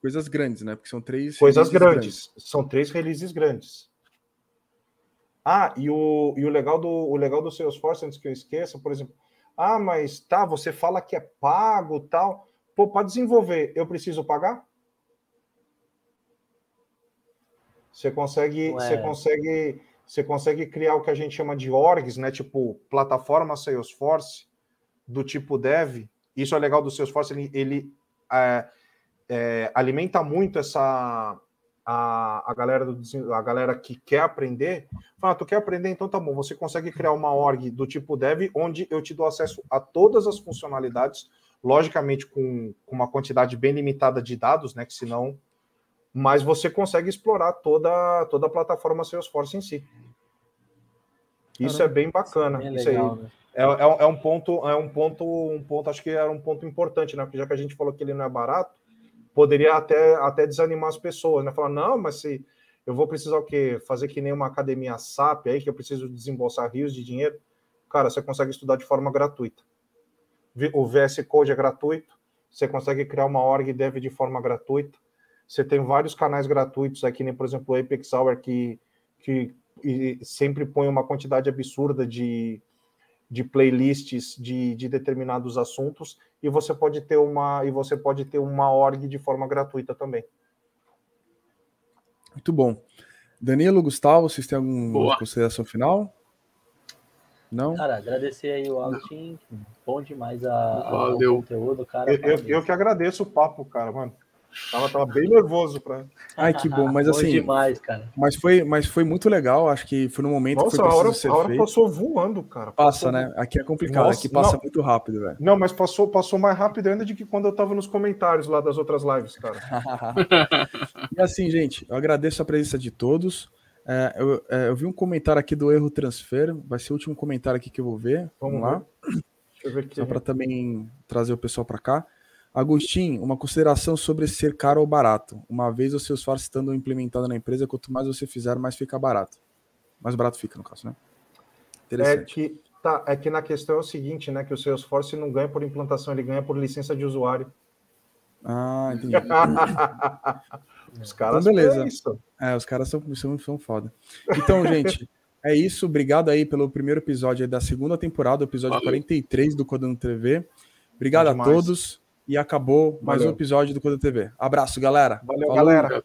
Coisas grandes, né? Porque são três. Coisas grandes. grandes. São três releases grandes. Ah, e o, e o legal do o legal do Salesforce, antes que eu esqueça, por exemplo, ah, mas tá, você fala que é pago tal. Pô, para desenvolver, eu preciso pagar? Você consegue, você consegue, você consegue criar o que a gente chama de orgs, né? Tipo plataforma Salesforce do tipo dev, isso é legal do Salesforce, ele, ele é, é, alimenta muito essa a, a galera do a galera que quer aprender. Fala, ah, tu quer aprender, então tá bom. Você consegue criar uma org do tipo dev, onde eu te dou acesso a todas as funcionalidades, logicamente com, com uma quantidade bem limitada de dados, né? Que senão, mas você consegue explorar toda toda a plataforma Salesforce em si. Isso Caramba, é bem bacana. É legal, isso aí. Né? É, é, é, um ponto, é um ponto, um ponto, acho que era um ponto importante, né? Porque já que a gente falou que ele não é barato, poderia até, até desanimar as pessoas, né? Falar, não, mas se eu vou precisar o quê? Fazer que nem uma academia SAP aí, que eu preciso desembolsar rios de dinheiro. Cara, você consegue estudar de forma gratuita. O VS Code é gratuito, você consegue criar uma org dev de forma gratuita. Você tem vários canais gratuitos aqui, nem por exemplo o Apex Hour, que, que sempre põe uma quantidade absurda de, de playlists de, de determinados assuntos e você pode ter uma e você pode ter uma org de forma gratuita também. Muito bom. Danilo, Gustavo, vocês têm alguma consideração final? Não? Cara, agradecer aí o Altin, bom demais a, a o conteúdo, cara. Eu, eu, eu, que agradeço o papo, cara, mano. Tava, tava bem nervoso para. Ai, que bom, mas assim. demais, cara. Mas foi, mas foi muito legal. Acho que foi no momento Nossa, que foi a hora, a hora passou voando, cara. Passa, né? Aqui é complicado, Nossa, aqui passa não, muito rápido, velho. Não, mas passou, passou mais rápido ainda do que quando eu tava nos comentários lá das outras lives, cara. e assim, gente, eu agradeço a presença de todos. É, eu, é, eu, vi um comentário aqui do erro transfer. Vai ser o último comentário aqui que eu vou ver. Vamos, Vamos lá. Deixa eu ver aqui. Só para também trazer o pessoal para cá. Agostinho, uma consideração sobre ser caro ou barato. Uma vez o seu esforço estando implementado na empresa, quanto mais você fizer, mais fica barato. Mais barato fica, no caso, né? Interessante. É que, tá, é que na questão é o seguinte, né? Que o seu esforço não ganha por implantação, ele ganha por licença de usuário. Ah, entendi. os caras então, beleza. É, os caras são, são, são foda. Então, gente, é isso. Obrigado aí pelo primeiro episódio da segunda temporada, episódio Valeu. 43 do Codando TV. Obrigado a todos. E acabou mais Valeu. um episódio do Coda TV. Abraço, galera. Valeu, Falou. galera.